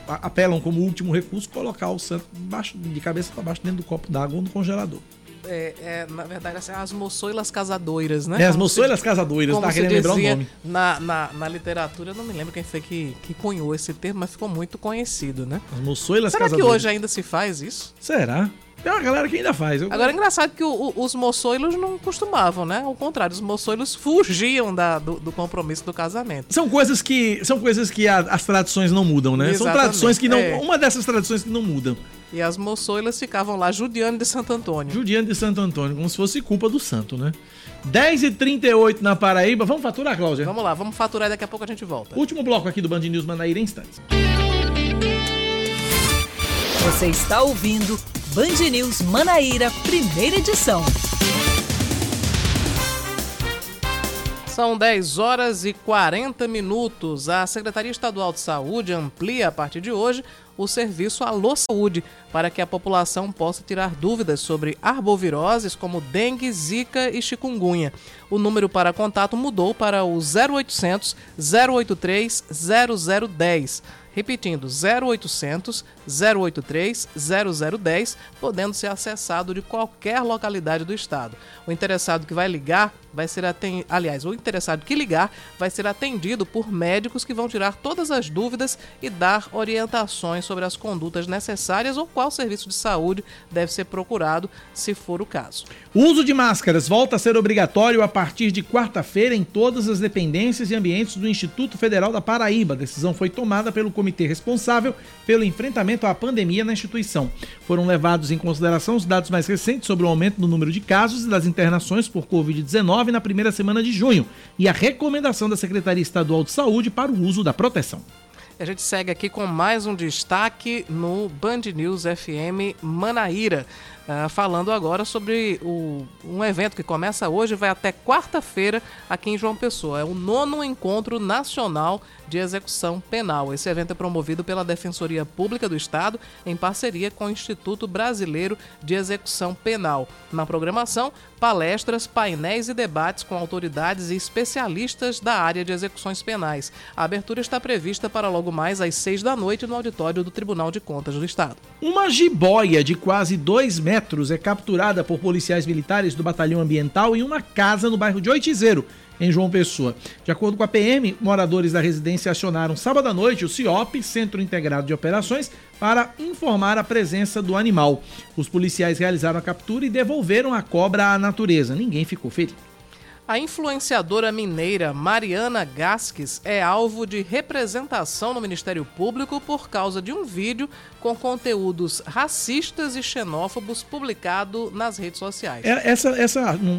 apelam como último recurso colocar o santo baixo, de cabeça para baixo dentro do copo d'água ou no congelador. É, é, na verdade, assim, as moçoilas casadoiras, né? É, as moçoilas casadoiras, tá querendo lembrar o nome. Na, na, na, literatura, eu não me lembro quem foi que, que cunhou esse termo, mas ficou muito conhecido, né? As moçoilas Será casadoiras. que hoje ainda se faz isso? Será? Tem uma galera que ainda faz. Eu... Agora é engraçado que o, o, os moçoilos não costumavam, né? Ao contrário, os moçoilos fugiam da, do, do, compromisso do casamento. São coisas que, são coisas que a, as tradições não mudam, né? Exatamente. São tradições que não. É. Uma dessas tradições que não mudam. E as moçoilas ficavam lá judiando de Santo Antônio. Judiando de Santo Antônio, como se fosse culpa do santo, né? 10h38 na Paraíba. Vamos faturar, Cláudia? Vamos lá, vamos faturar e daqui a pouco a gente volta. Último bloco aqui do Band News Manaíra em instantes. Você está ouvindo Band News Manaíra, primeira edição. São 10 horas e 40 minutos. A Secretaria Estadual de Saúde amplia a partir de hoje o serviço Alô Saúde para que a população possa tirar dúvidas sobre arboviroses como dengue, zika e chikungunya. O número para contato mudou para o 0800 083 0010. Repetindo, 0800 083 0010, podendo ser acessado de qualquer localidade do estado. O interessado que vai ligar vai ser atendido, aliás, o interessado que ligar vai ser atendido por médicos que vão tirar todas as dúvidas e dar orientações sobre as condutas necessárias ou qual serviço de saúde deve ser procurado, se for o caso. O uso de máscaras volta a ser obrigatório a partir de quarta-feira em todas as dependências e ambientes do Instituto Federal da Paraíba. A decisão foi tomada pelo comitê responsável pelo enfrentamento à pandemia na instituição. Foram levados em consideração os dados mais recentes sobre o aumento do número de casos e das internações por Covid-19 na primeira semana de junho e a recomendação da Secretaria Estadual de Saúde para o uso da proteção. A gente segue aqui com mais um destaque no Band News FM Manaíra. Uh, falando agora sobre o, um evento que começa hoje e vai até quarta-feira aqui em João Pessoa. É o nono encontro nacional de execução penal. Esse evento é promovido pela Defensoria Pública do Estado em parceria com o Instituto Brasileiro de Execução Penal. Na programação, palestras, painéis e debates com autoridades e especialistas da área de execuções penais. A abertura está prevista para logo mais às seis da noite no auditório do Tribunal de Contas do Estado. Uma jiboia de quase dois metros metros é capturada por policiais militares do Batalhão Ambiental em uma casa no bairro de Oitizeiro, em João Pessoa. De acordo com a PM, moradores da residência acionaram sábado à noite o CIOP, Centro Integrado de Operações, para informar a presença do animal. Os policiais realizaram a captura e devolveram a cobra à natureza. Ninguém ficou ferido. A influenciadora mineira Mariana Gasques é alvo de representação no Ministério Público por causa de um vídeo com conteúdos racistas e xenófobos publicado nas redes sociais. É, essa, essa não,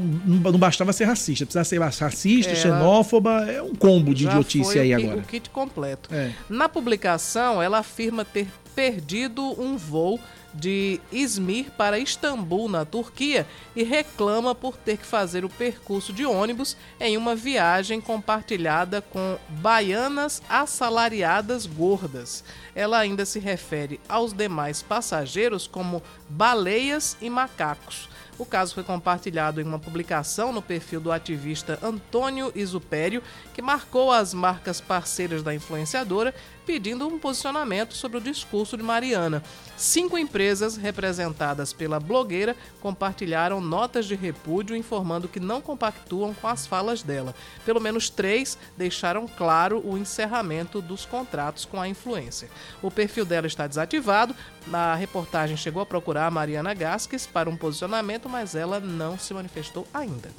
não bastava ser racista, precisava ser racista, ela xenófoba, é um combo de idiotice aí o, agora. O kit completo. É. Na publicação, ela afirma ter perdido um voo de Izmir para Istambul, na Turquia, e reclama por ter que fazer o percurso de ônibus em uma viagem compartilhada com baianas assalariadas gordas. Ela ainda se refere aos demais passageiros como baleias e macacos. O caso foi compartilhado em uma publicação no perfil do ativista Antônio Isupério, que marcou as marcas parceiras da influenciadora, pedindo um posicionamento sobre o discurso de Mariana. Cinco empresas representadas pela blogueira compartilharam notas de repúdio informando que não compactuam com as falas dela. Pelo menos três deixaram claro o encerramento dos contratos com a influência. O perfil dela está desativado. A reportagem chegou a procurar a Mariana Gasques para um posicionamento, mas ela não se manifestou ainda.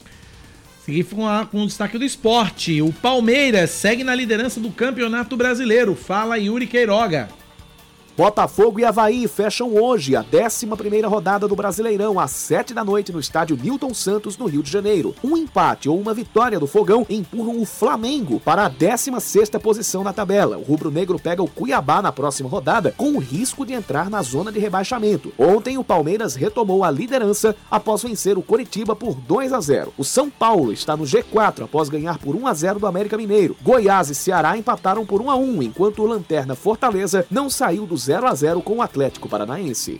Seguir com, a, com o destaque do esporte. O Palmeiras segue na liderança do Campeonato Brasileiro. Fala Yuri Queiroga. Botafogo e Havaí fecham hoje a 11ª rodada do Brasileirão às 7 da noite no estádio Newton Santos, no Rio de Janeiro. Um empate ou uma vitória do Fogão empurram o Flamengo para a 16ª posição na tabela. O rubro-negro pega o Cuiabá na próxima rodada com o risco de entrar na zona de rebaixamento. Ontem o Palmeiras retomou a liderança após vencer o Coritiba por 2 a 0. O São Paulo está no G4 após ganhar por 1 a 0 do América Mineiro. Goiás e Ceará empataram por 1 a 1, enquanto o Lanterna Fortaleza não saiu dos 0 a 0 com o Atlético Paranaense.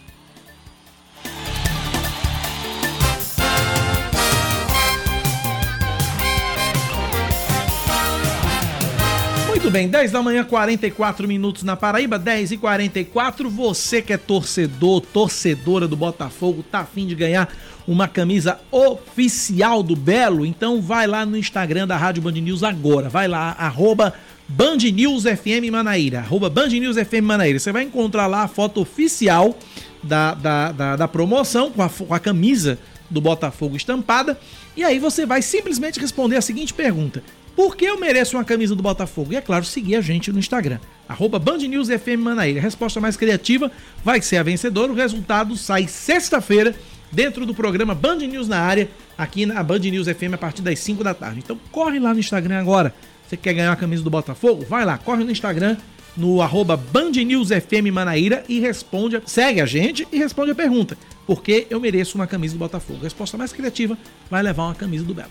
Muito bem, 10 da manhã, 44 minutos na Paraíba, 10 e 44. Você que é torcedor, torcedora do Botafogo, tá afim de ganhar uma camisa oficial do Belo? Então vai lá no Instagram da Rádio Band News agora. Vai lá, arroba Band News FM Manaíra, arroba Band News FM Manaíra. Você vai encontrar lá a foto oficial da, da, da, da promoção com a, com a camisa do Botafogo estampada. E aí você vai simplesmente responder a seguinte pergunta: Por que eu mereço uma camisa do Botafogo? E é claro, seguir a gente no Instagram, arroba Band News FM Manaíra. A resposta mais criativa vai ser a vencedora. O resultado sai sexta-feira dentro do programa Band News na área, aqui na Band News FM a partir das 5 da tarde. Então corre lá no Instagram agora você quer ganhar a camisa do Botafogo? Vai lá, corre no Instagram, no arroba Band News FM Manaíra e responde, segue a gente e responde a pergunta. Por que eu mereço uma camisa do Botafogo? A resposta mais criativa vai levar uma camisa do Belo.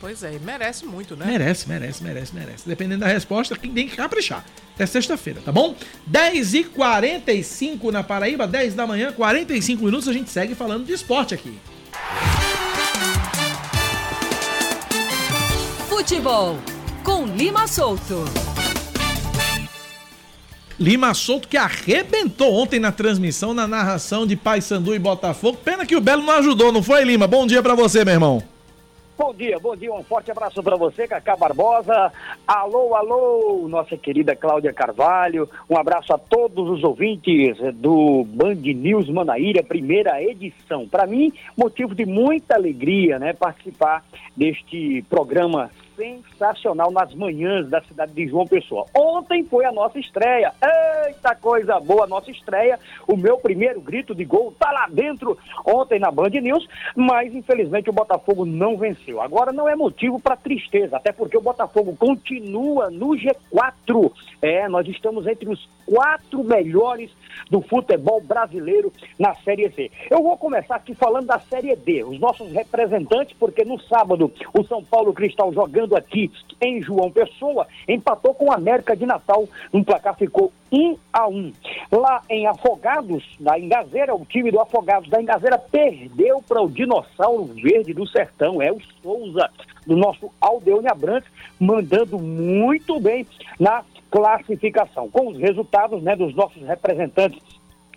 Pois é, merece muito, né? Merece, merece, merece, merece. Dependendo da resposta, quem tem que caprichar. Até sexta-feira, tá bom? 10h45 na Paraíba, 10 da manhã, 45 minutos, a gente segue falando de esporte aqui. Futebol com Lima Solto. Lima Solto que arrebentou ontem na transmissão, na narração de Paysandu e Botafogo. Pena que o Belo não ajudou, não foi, Lima? Bom dia para você, meu irmão. Bom dia, bom dia, um forte abraço para você, Cacá Barbosa. Alô, alô, nossa querida Cláudia Carvalho. Um abraço a todos os ouvintes do Band News Manaíra, primeira edição. Para mim, motivo de muita alegria, né, participar deste programa sensacional nas manhãs da cidade de João Pessoa. Ontem foi a nossa estreia. Eita coisa boa, nossa estreia. O meu primeiro grito de gol tá lá dentro ontem na Band News, mas infelizmente o Botafogo não venceu. Agora não é motivo para tristeza, até porque o Botafogo continua no G4. É, nós estamos entre os quatro melhores do futebol brasileiro na Série C. Eu vou começar aqui falando da Série D, os nossos representantes, porque no sábado o São Paulo Cristal jogando aqui em João Pessoa empatou com o América de Natal, um placar ficou 1 a 1. Lá em Afogados, da Engazeira, o time do Afogados da Engazeira perdeu para o Dinossauro Verde do Sertão, é o Souza, do nosso Aldeone Abrantes, mandando muito bem na classificação. Com os resultados né, dos nossos representantes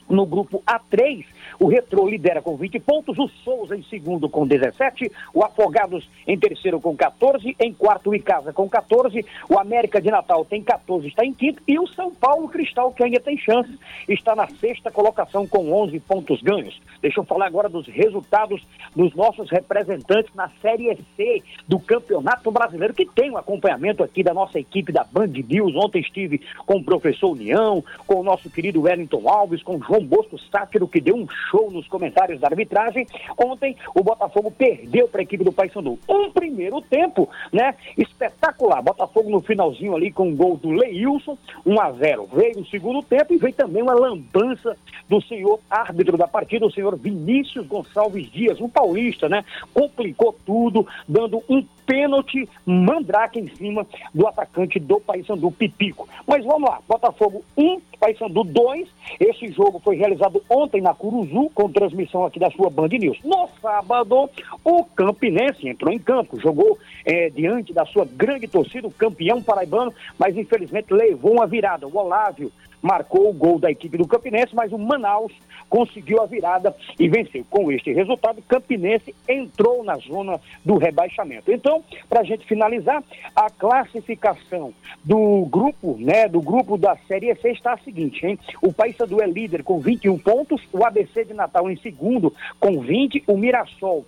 no grupo A3, o Retrô lidera com 20 pontos, o Souza em segundo com 17, o Afogados em terceiro com 14, em quarto o Icasa com 14, o América de Natal tem 14, está em quinto, e o São Paulo Cristal, que ainda tem chances, está na sexta colocação com 11 pontos ganhos. Deixa eu falar agora dos resultados dos nossos representantes na Série C do Campeonato Brasileiro, que tem um acompanhamento aqui da nossa equipe da Band News. Ontem estive com o professor União, com o nosso querido Wellington Alves, com o João Bosco Sátiro, que deu um show nos comentários da arbitragem. Ontem o Botafogo perdeu para a equipe do Paysandu. Um primeiro tempo, né? Espetacular. Botafogo no finalzinho ali com o gol do Leilson, 1 a 0. Veio o segundo tempo e veio também uma lambança do senhor árbitro da partida, o senhor Vinícius Gonçalves Dias, um paulista, né? Complicou tudo, dando um pênalti mandrake em cima do atacante do Paysandu, Pipico. Mas vamos lá, Botafogo 1, Paysandu 2. Esse jogo foi realizado ontem na Curuzu, com transmissão aqui da sua Band News. No sábado, o Campinense entrou em campo, jogou eh, diante da sua grande torcida, o campeão paraibano, mas infelizmente levou uma virada. O Olávio marcou o gol da equipe do Campinense, mas o Manaus conseguiu a virada e venceu. Com este resultado, Campinense entrou na zona do rebaixamento. Então, para a gente finalizar, a classificação do grupo, né, do grupo da Série C está a seguinte, hein? O Paysandu é líder com 21 pontos, o ABC de Natal em segundo com 20, o Mirassol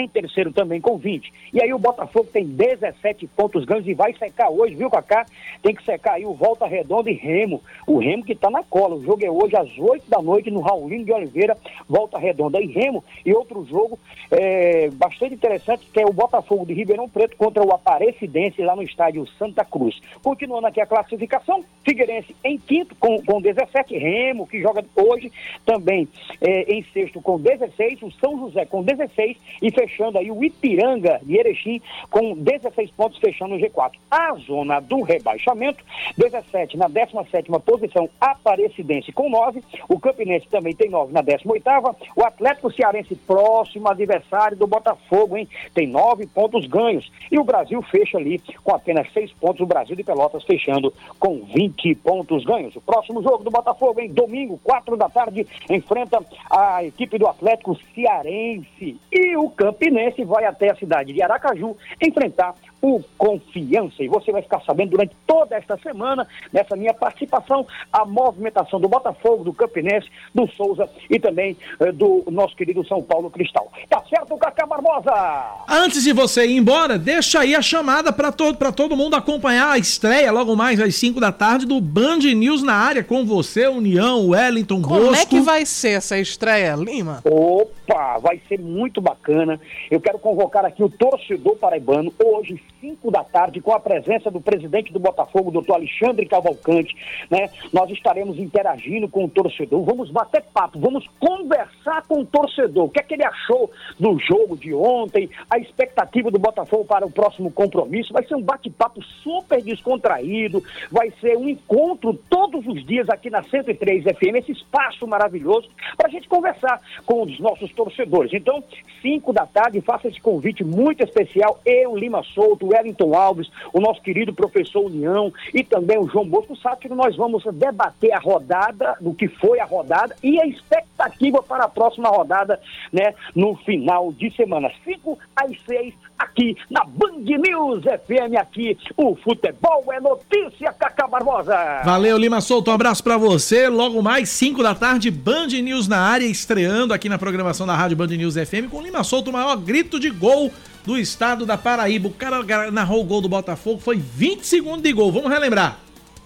em terceiro também com 20. E aí o Botafogo tem 17 pontos ganhos e vai secar hoje, viu, Cacá? Tem que secar aí o Volta Redonda e Remo. O Remo que tá na cola. O jogo é hoje às 8 da noite no Raulino de Oliveira, Volta Redonda e Remo. E outro jogo é, bastante interessante que é o Botafogo de Ribeirão Preto contra o Aparecidense lá no estádio Santa Cruz. Continuando aqui a classificação, Figueirense em quinto com, com 17, Remo que joga hoje também é, em sexto com 16, o São José com 16 e aí o Ipiranga de Erechim com 16 pontos fechando o G4. A zona do rebaixamento, 17 na 17ª posição, Aparecidense com 9, o Campinense também tem 9 na 18ª, o Atlético Cearense próximo adversário do Botafogo, hein, tem 9 pontos ganhos, e o Brasil fecha ali com apenas 6 pontos, o Brasil de Pelotas fechando com 20 pontos ganhos. O próximo jogo do Botafogo em domingo, 4 da tarde, enfrenta a equipe do Atlético Cearense e o Campinense vai até a cidade de Aracaju enfrentar o Confiança. E você vai ficar sabendo durante toda esta semana, nessa minha participação, a movimentação do Botafogo, do Campinense, do Souza e também eh, do nosso querido São Paulo Cristal. Tá certo, Cacá Barbosa? Antes de você ir embora, deixa aí a chamada para todo, pra todo mundo acompanhar a estreia logo mais às 5 da tarde do Band News na área com você, União, Wellington, Como Bosco. é que vai ser essa estreia, Lima? Opa, vai ser muito bacana. Eu quero convocar aqui o torcedor paraibano hoje, 5 da tarde, com a presença do presidente do Botafogo, doutor Alexandre Cavalcante, né? Nós estaremos interagindo com o torcedor, vamos bater papo, vamos conversar com o torcedor. O que é que ele achou do jogo de ontem, a expectativa do Botafogo para o próximo compromisso. Vai ser um bate-papo super descontraído, vai ser um encontro todos os dias aqui na 103 FM, esse espaço maravilhoso, para a gente conversar com os nossos torcedores. Então, 5 da tarde, faça esse convite muito especial. Eu, Lima Souto, Wellington Alves, o nosso querido professor União e também o João Bosco Sátiro, nós vamos debater a rodada, do que foi a rodada e a expectativa para a próxima rodada, né, no final de semana. 5 às 6, aqui na Band News FM, aqui, o futebol é notícia, Cacá Barbosa. Valeu, Lima Souto. Um abraço pra você. Logo mais, 5 da tarde, Band News na área, estreando aqui na programação da Rádio Band News FM com Lima Souto, o maior grito de gol do estado da Paraíba. O cara narrou o gol do Botafogo, foi 20 segundos de gol. Vamos relembrar.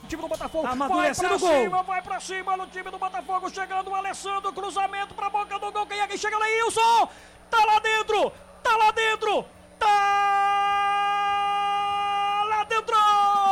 time do Botafogo. Tá vai amadurecendo pra o gol. cima, vai pra cima no time do Botafogo. Chegando o Alessandro, cruzamento pra boca do gol. Quem é que chega? Leilson! Tá lá dentro! Tá lá dentro! Tá lá dentro!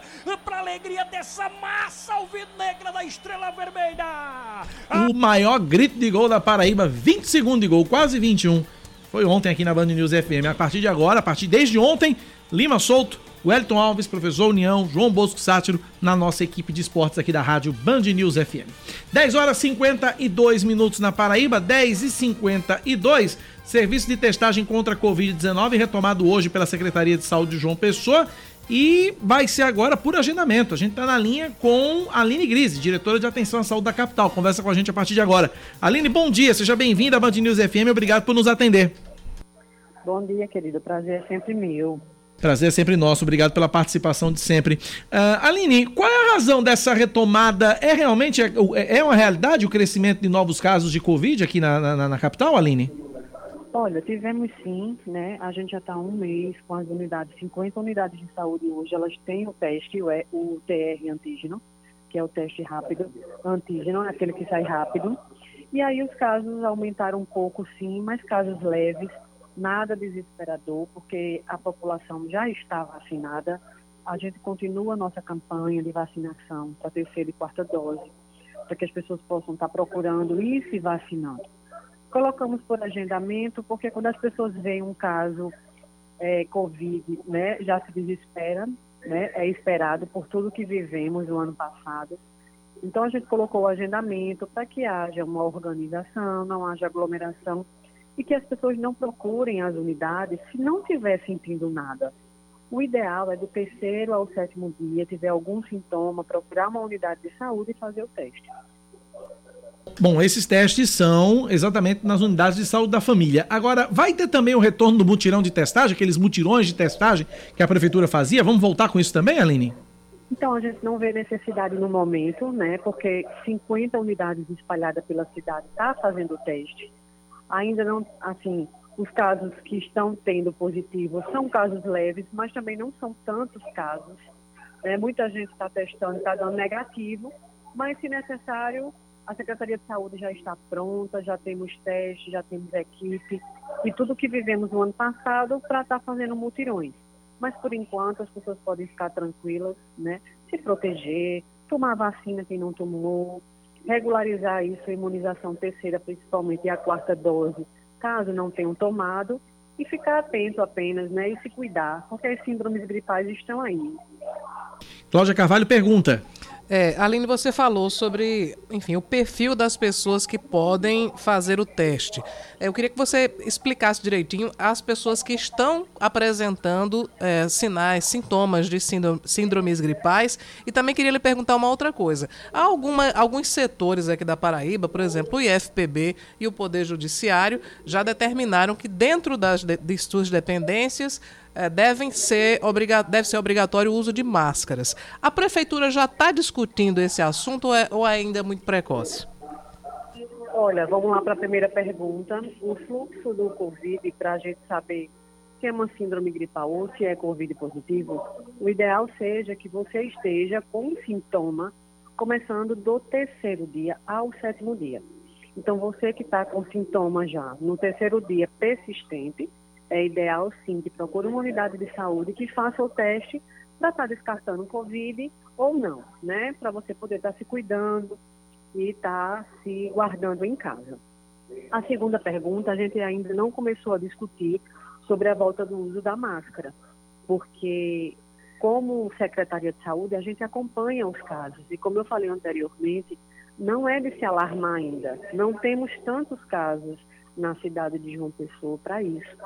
Alegria! Pra alegria dessa massa alvinegra da Estrela Vermelha! O maior grito de gol da Paraíba, 20 segundos de gol, quase 21. Foi ontem aqui na Band News FM. A partir de agora, a partir desde ontem, Lima Solto, Wellington Alves, Professor União, João Bosco Sátiro, na nossa equipe de esportes aqui da rádio Band News FM. 10 horas e 52 minutos na Paraíba, 10 e 52. Serviço de testagem contra a Covid-19 retomado hoje pela Secretaria de Saúde de João Pessoa. E vai ser agora por agendamento. A gente está na linha com a Aline Grise, diretora de Atenção à Saúde da Capital. Conversa com a gente a partir de agora. Aline, bom dia, seja bem-vinda à Band News FM. Obrigado por nos atender. Bom dia, querido. Prazer é sempre meu. Prazer é sempre nosso, obrigado pela participação de sempre. Uh, Aline, qual é a razão dessa retomada? É realmente é, é uma realidade o crescimento de novos casos de Covid aqui na, na, na capital, Aline? Olha, tivemos sim, né? A gente já está um mês com as unidades, 50 unidades de saúde hoje, elas têm o teste, o, E- o TR antígeno, que é o teste rápido, antígeno, é aquele que sai rápido. E aí os casos aumentaram um pouco sim, mas casos leves, nada desesperador, porque a população já está vacinada. A gente continua a nossa campanha de vacinação para terceira e quarta dose, para que as pessoas possam estar procurando e se vacinando. Colocamos por agendamento, porque quando as pessoas veem um caso é, Covid, né, já se desespera, né, é esperado por tudo que vivemos no ano passado. Então, a gente colocou o agendamento para que haja uma organização, não haja aglomeração e que as pessoas não procurem as unidades se não estiver sentindo nada. O ideal é do terceiro ao sétimo dia, tiver algum sintoma, procurar uma unidade de saúde e fazer o teste. Bom, esses testes são exatamente nas unidades de saúde da família. Agora, vai ter também o retorno do mutirão de testagem, aqueles mutirões de testagem que a prefeitura fazia? Vamos voltar com isso também, Aline? Então, a gente não vê necessidade no momento, né? Porque 50 unidades espalhadas pela cidade está fazendo o teste. Ainda não, assim, os casos que estão tendo positivo são casos leves, mas também não são tantos casos. né? Muita gente está testando, está dando negativo, mas se necessário, a Secretaria de Saúde já está pronta, já temos testes, já temos equipe e tudo que vivemos no ano passado para estar fazendo mutirões. Mas por enquanto as pessoas podem ficar tranquilas, né? Se proteger, tomar vacina quem não tomou, regularizar isso, a imunização terceira, principalmente e a quarta dose, caso não tenham tomado, e ficar atento apenas, né? E se cuidar, porque as síndromes gripais estão aí. Cláudia Carvalho pergunta. É, Aline, você falou sobre, enfim, o perfil das pessoas que podem fazer o teste. É, Eu queria que você explicasse direitinho as pessoas que estão apresentando é, sinais, sintomas de síndro- síndromes gripais. E também queria lhe perguntar uma outra coisa. Há alguma, alguns setores aqui da Paraíba, por exemplo, o IFPB e o Poder Judiciário, já determinaram que dentro das de, de suas dependências eh, devem ser obriga deve ser obrigatório o uso de máscaras. A prefeitura já está discutindo esse assunto ou, é, ou ainda é muito precoce? Olha, vamos lá para a primeira pergunta. O fluxo do Covid, para a gente saber se é uma síndrome gripal ou se é Covid positivo, o ideal seja que você esteja com sintoma começando do terceiro dia ao sétimo dia. Então, você que está com sintoma já no terceiro dia persistente, é ideal sim que procure uma unidade de saúde que faça o teste para estar descartando o Covid ou não, né? Para você poder estar se cuidando e estar se guardando em casa. A segunda pergunta, a gente ainda não começou a discutir sobre a volta do uso da máscara, porque como Secretaria de Saúde, a gente acompanha os casos. E como eu falei anteriormente, não é de se alarmar ainda. Não temos tantos casos na cidade de João Pessoa para isso.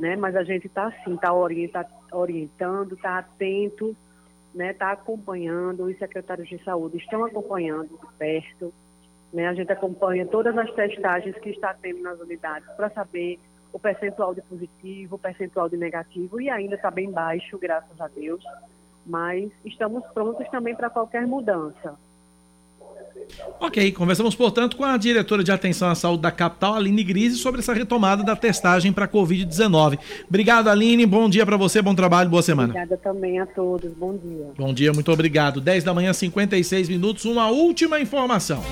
Né? Mas a gente está assim, está orienta, orientando, está atento, está né? Tá acompanhando, os secretários de saúde estão acompanhando de perto. Né? A gente acompanha todas as testagens que está tendo nas unidades para saber o percentual de positivo, o percentual de negativo, e ainda está bem baixo, graças a Deus. Mas estamos prontos também para qualquer mudança. Ok, conversamos, portanto, com a diretora de atenção à saúde da capital, Aline Grise, sobre essa retomada da testagem para Covid-19. Obrigado, Aline. Bom dia para você, bom trabalho, boa semana. Obrigada também a todos. Bom dia. Bom dia, muito obrigado. 10 da manhã, 56 minutos. Uma última informação.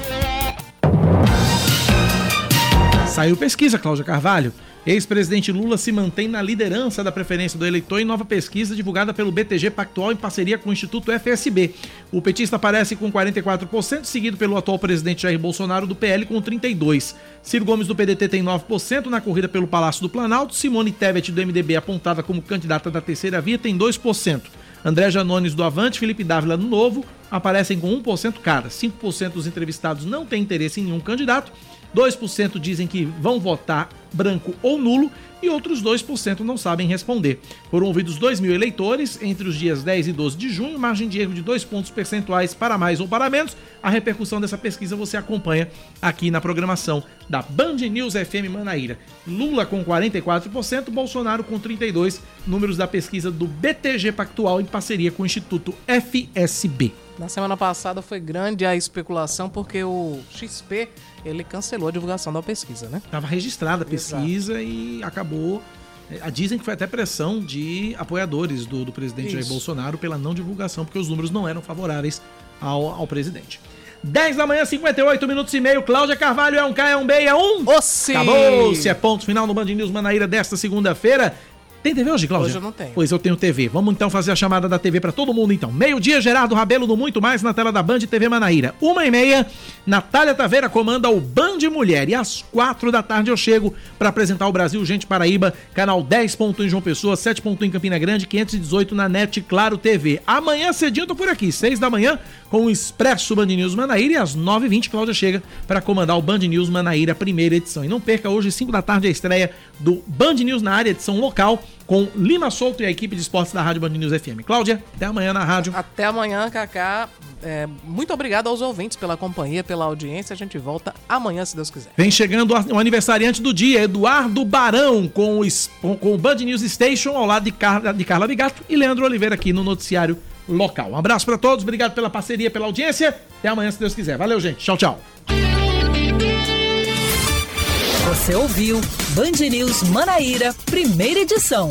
Saiu pesquisa, Cláudia Carvalho. Ex-presidente Lula se mantém na liderança da preferência do eleitor em nova pesquisa divulgada pelo BTG Pactual em parceria com o Instituto FSB. O petista aparece com 44%, seguido pelo atual presidente Jair Bolsonaro do PL com 32%. Ciro Gomes do PDT tem 9% na corrida pelo Palácio do Planalto. Simone Tebet do MDB, apontada como candidata da terceira via, tem 2%. André Janones do Avante, Felipe Dávila do Novo aparecem com 1% cada. 5% dos entrevistados não têm interesse em nenhum candidato 2% dizem que vão votar branco ou nulo e outros 2% não sabem responder. Foram ouvidos 2 mil eleitores entre os dias 10 e 12 de junho, margem de erro de 2 pontos percentuais para mais ou para menos. A repercussão dessa pesquisa você acompanha aqui na programação da Band News FM Manaíra. Lula com 44%, Bolsonaro com 32%, números da pesquisa do BTG Pactual em parceria com o Instituto FSB. Na semana passada foi grande a especulação porque o XP ele cancelou a divulgação da pesquisa, né? Estava registrada a pesquisa Exato. e acabou. É, dizem que foi até pressão de apoiadores do, do presidente Isso. Jair Bolsonaro pela não divulgação, porque os números não eram favoráveis ao, ao presidente. 10 da manhã, 58 minutos e meio. Cláudia Carvalho é um K, é um B, é um. Acabou-se. É ponto final no Band News Manaíra desta segunda-feira. Tem TV hoje, Cláudia? Hoje eu não tenho. Pois eu tenho TV. Vamos então fazer a chamada da TV para todo mundo, então. Meio-dia, Gerardo Rabelo no Muito Mais na tela da Band TV Manaíra. Uma e meia, Natália Taveira comanda o Band Mulher. E às quatro da tarde eu chego para apresentar o Brasil Gente Paraíba, canal 10 ponto em João Pessoa, 7 ponto em Campina Grande, 518 na NET Claro TV. Amanhã cedinho eu tô por aqui, 6 da manhã, com o Expresso Band News Manaíra. E às 9h20, Cláudia chega para comandar o Band News Manaíra, primeira edição. E não perca hoje, 5 da tarde, a estreia do Band News na área, edição local com Lima Souto e a equipe de esportes da Rádio Band News FM. Cláudia, até amanhã na rádio. Até amanhã, Kaká. É, muito obrigado aos ouvintes pela companhia, pela audiência. A gente volta amanhã, se Deus quiser. Vem chegando o aniversariante do dia, Eduardo Barão, com o, com o Band News Station, ao lado de Carla, de Carla Bigato e Leandro Oliveira aqui no noticiário local. Um abraço para todos, obrigado pela parceria, pela audiência. Até amanhã, se Deus quiser. Valeu, gente. Tchau, tchau. Você ouviu Band News Manaíra, primeira edição.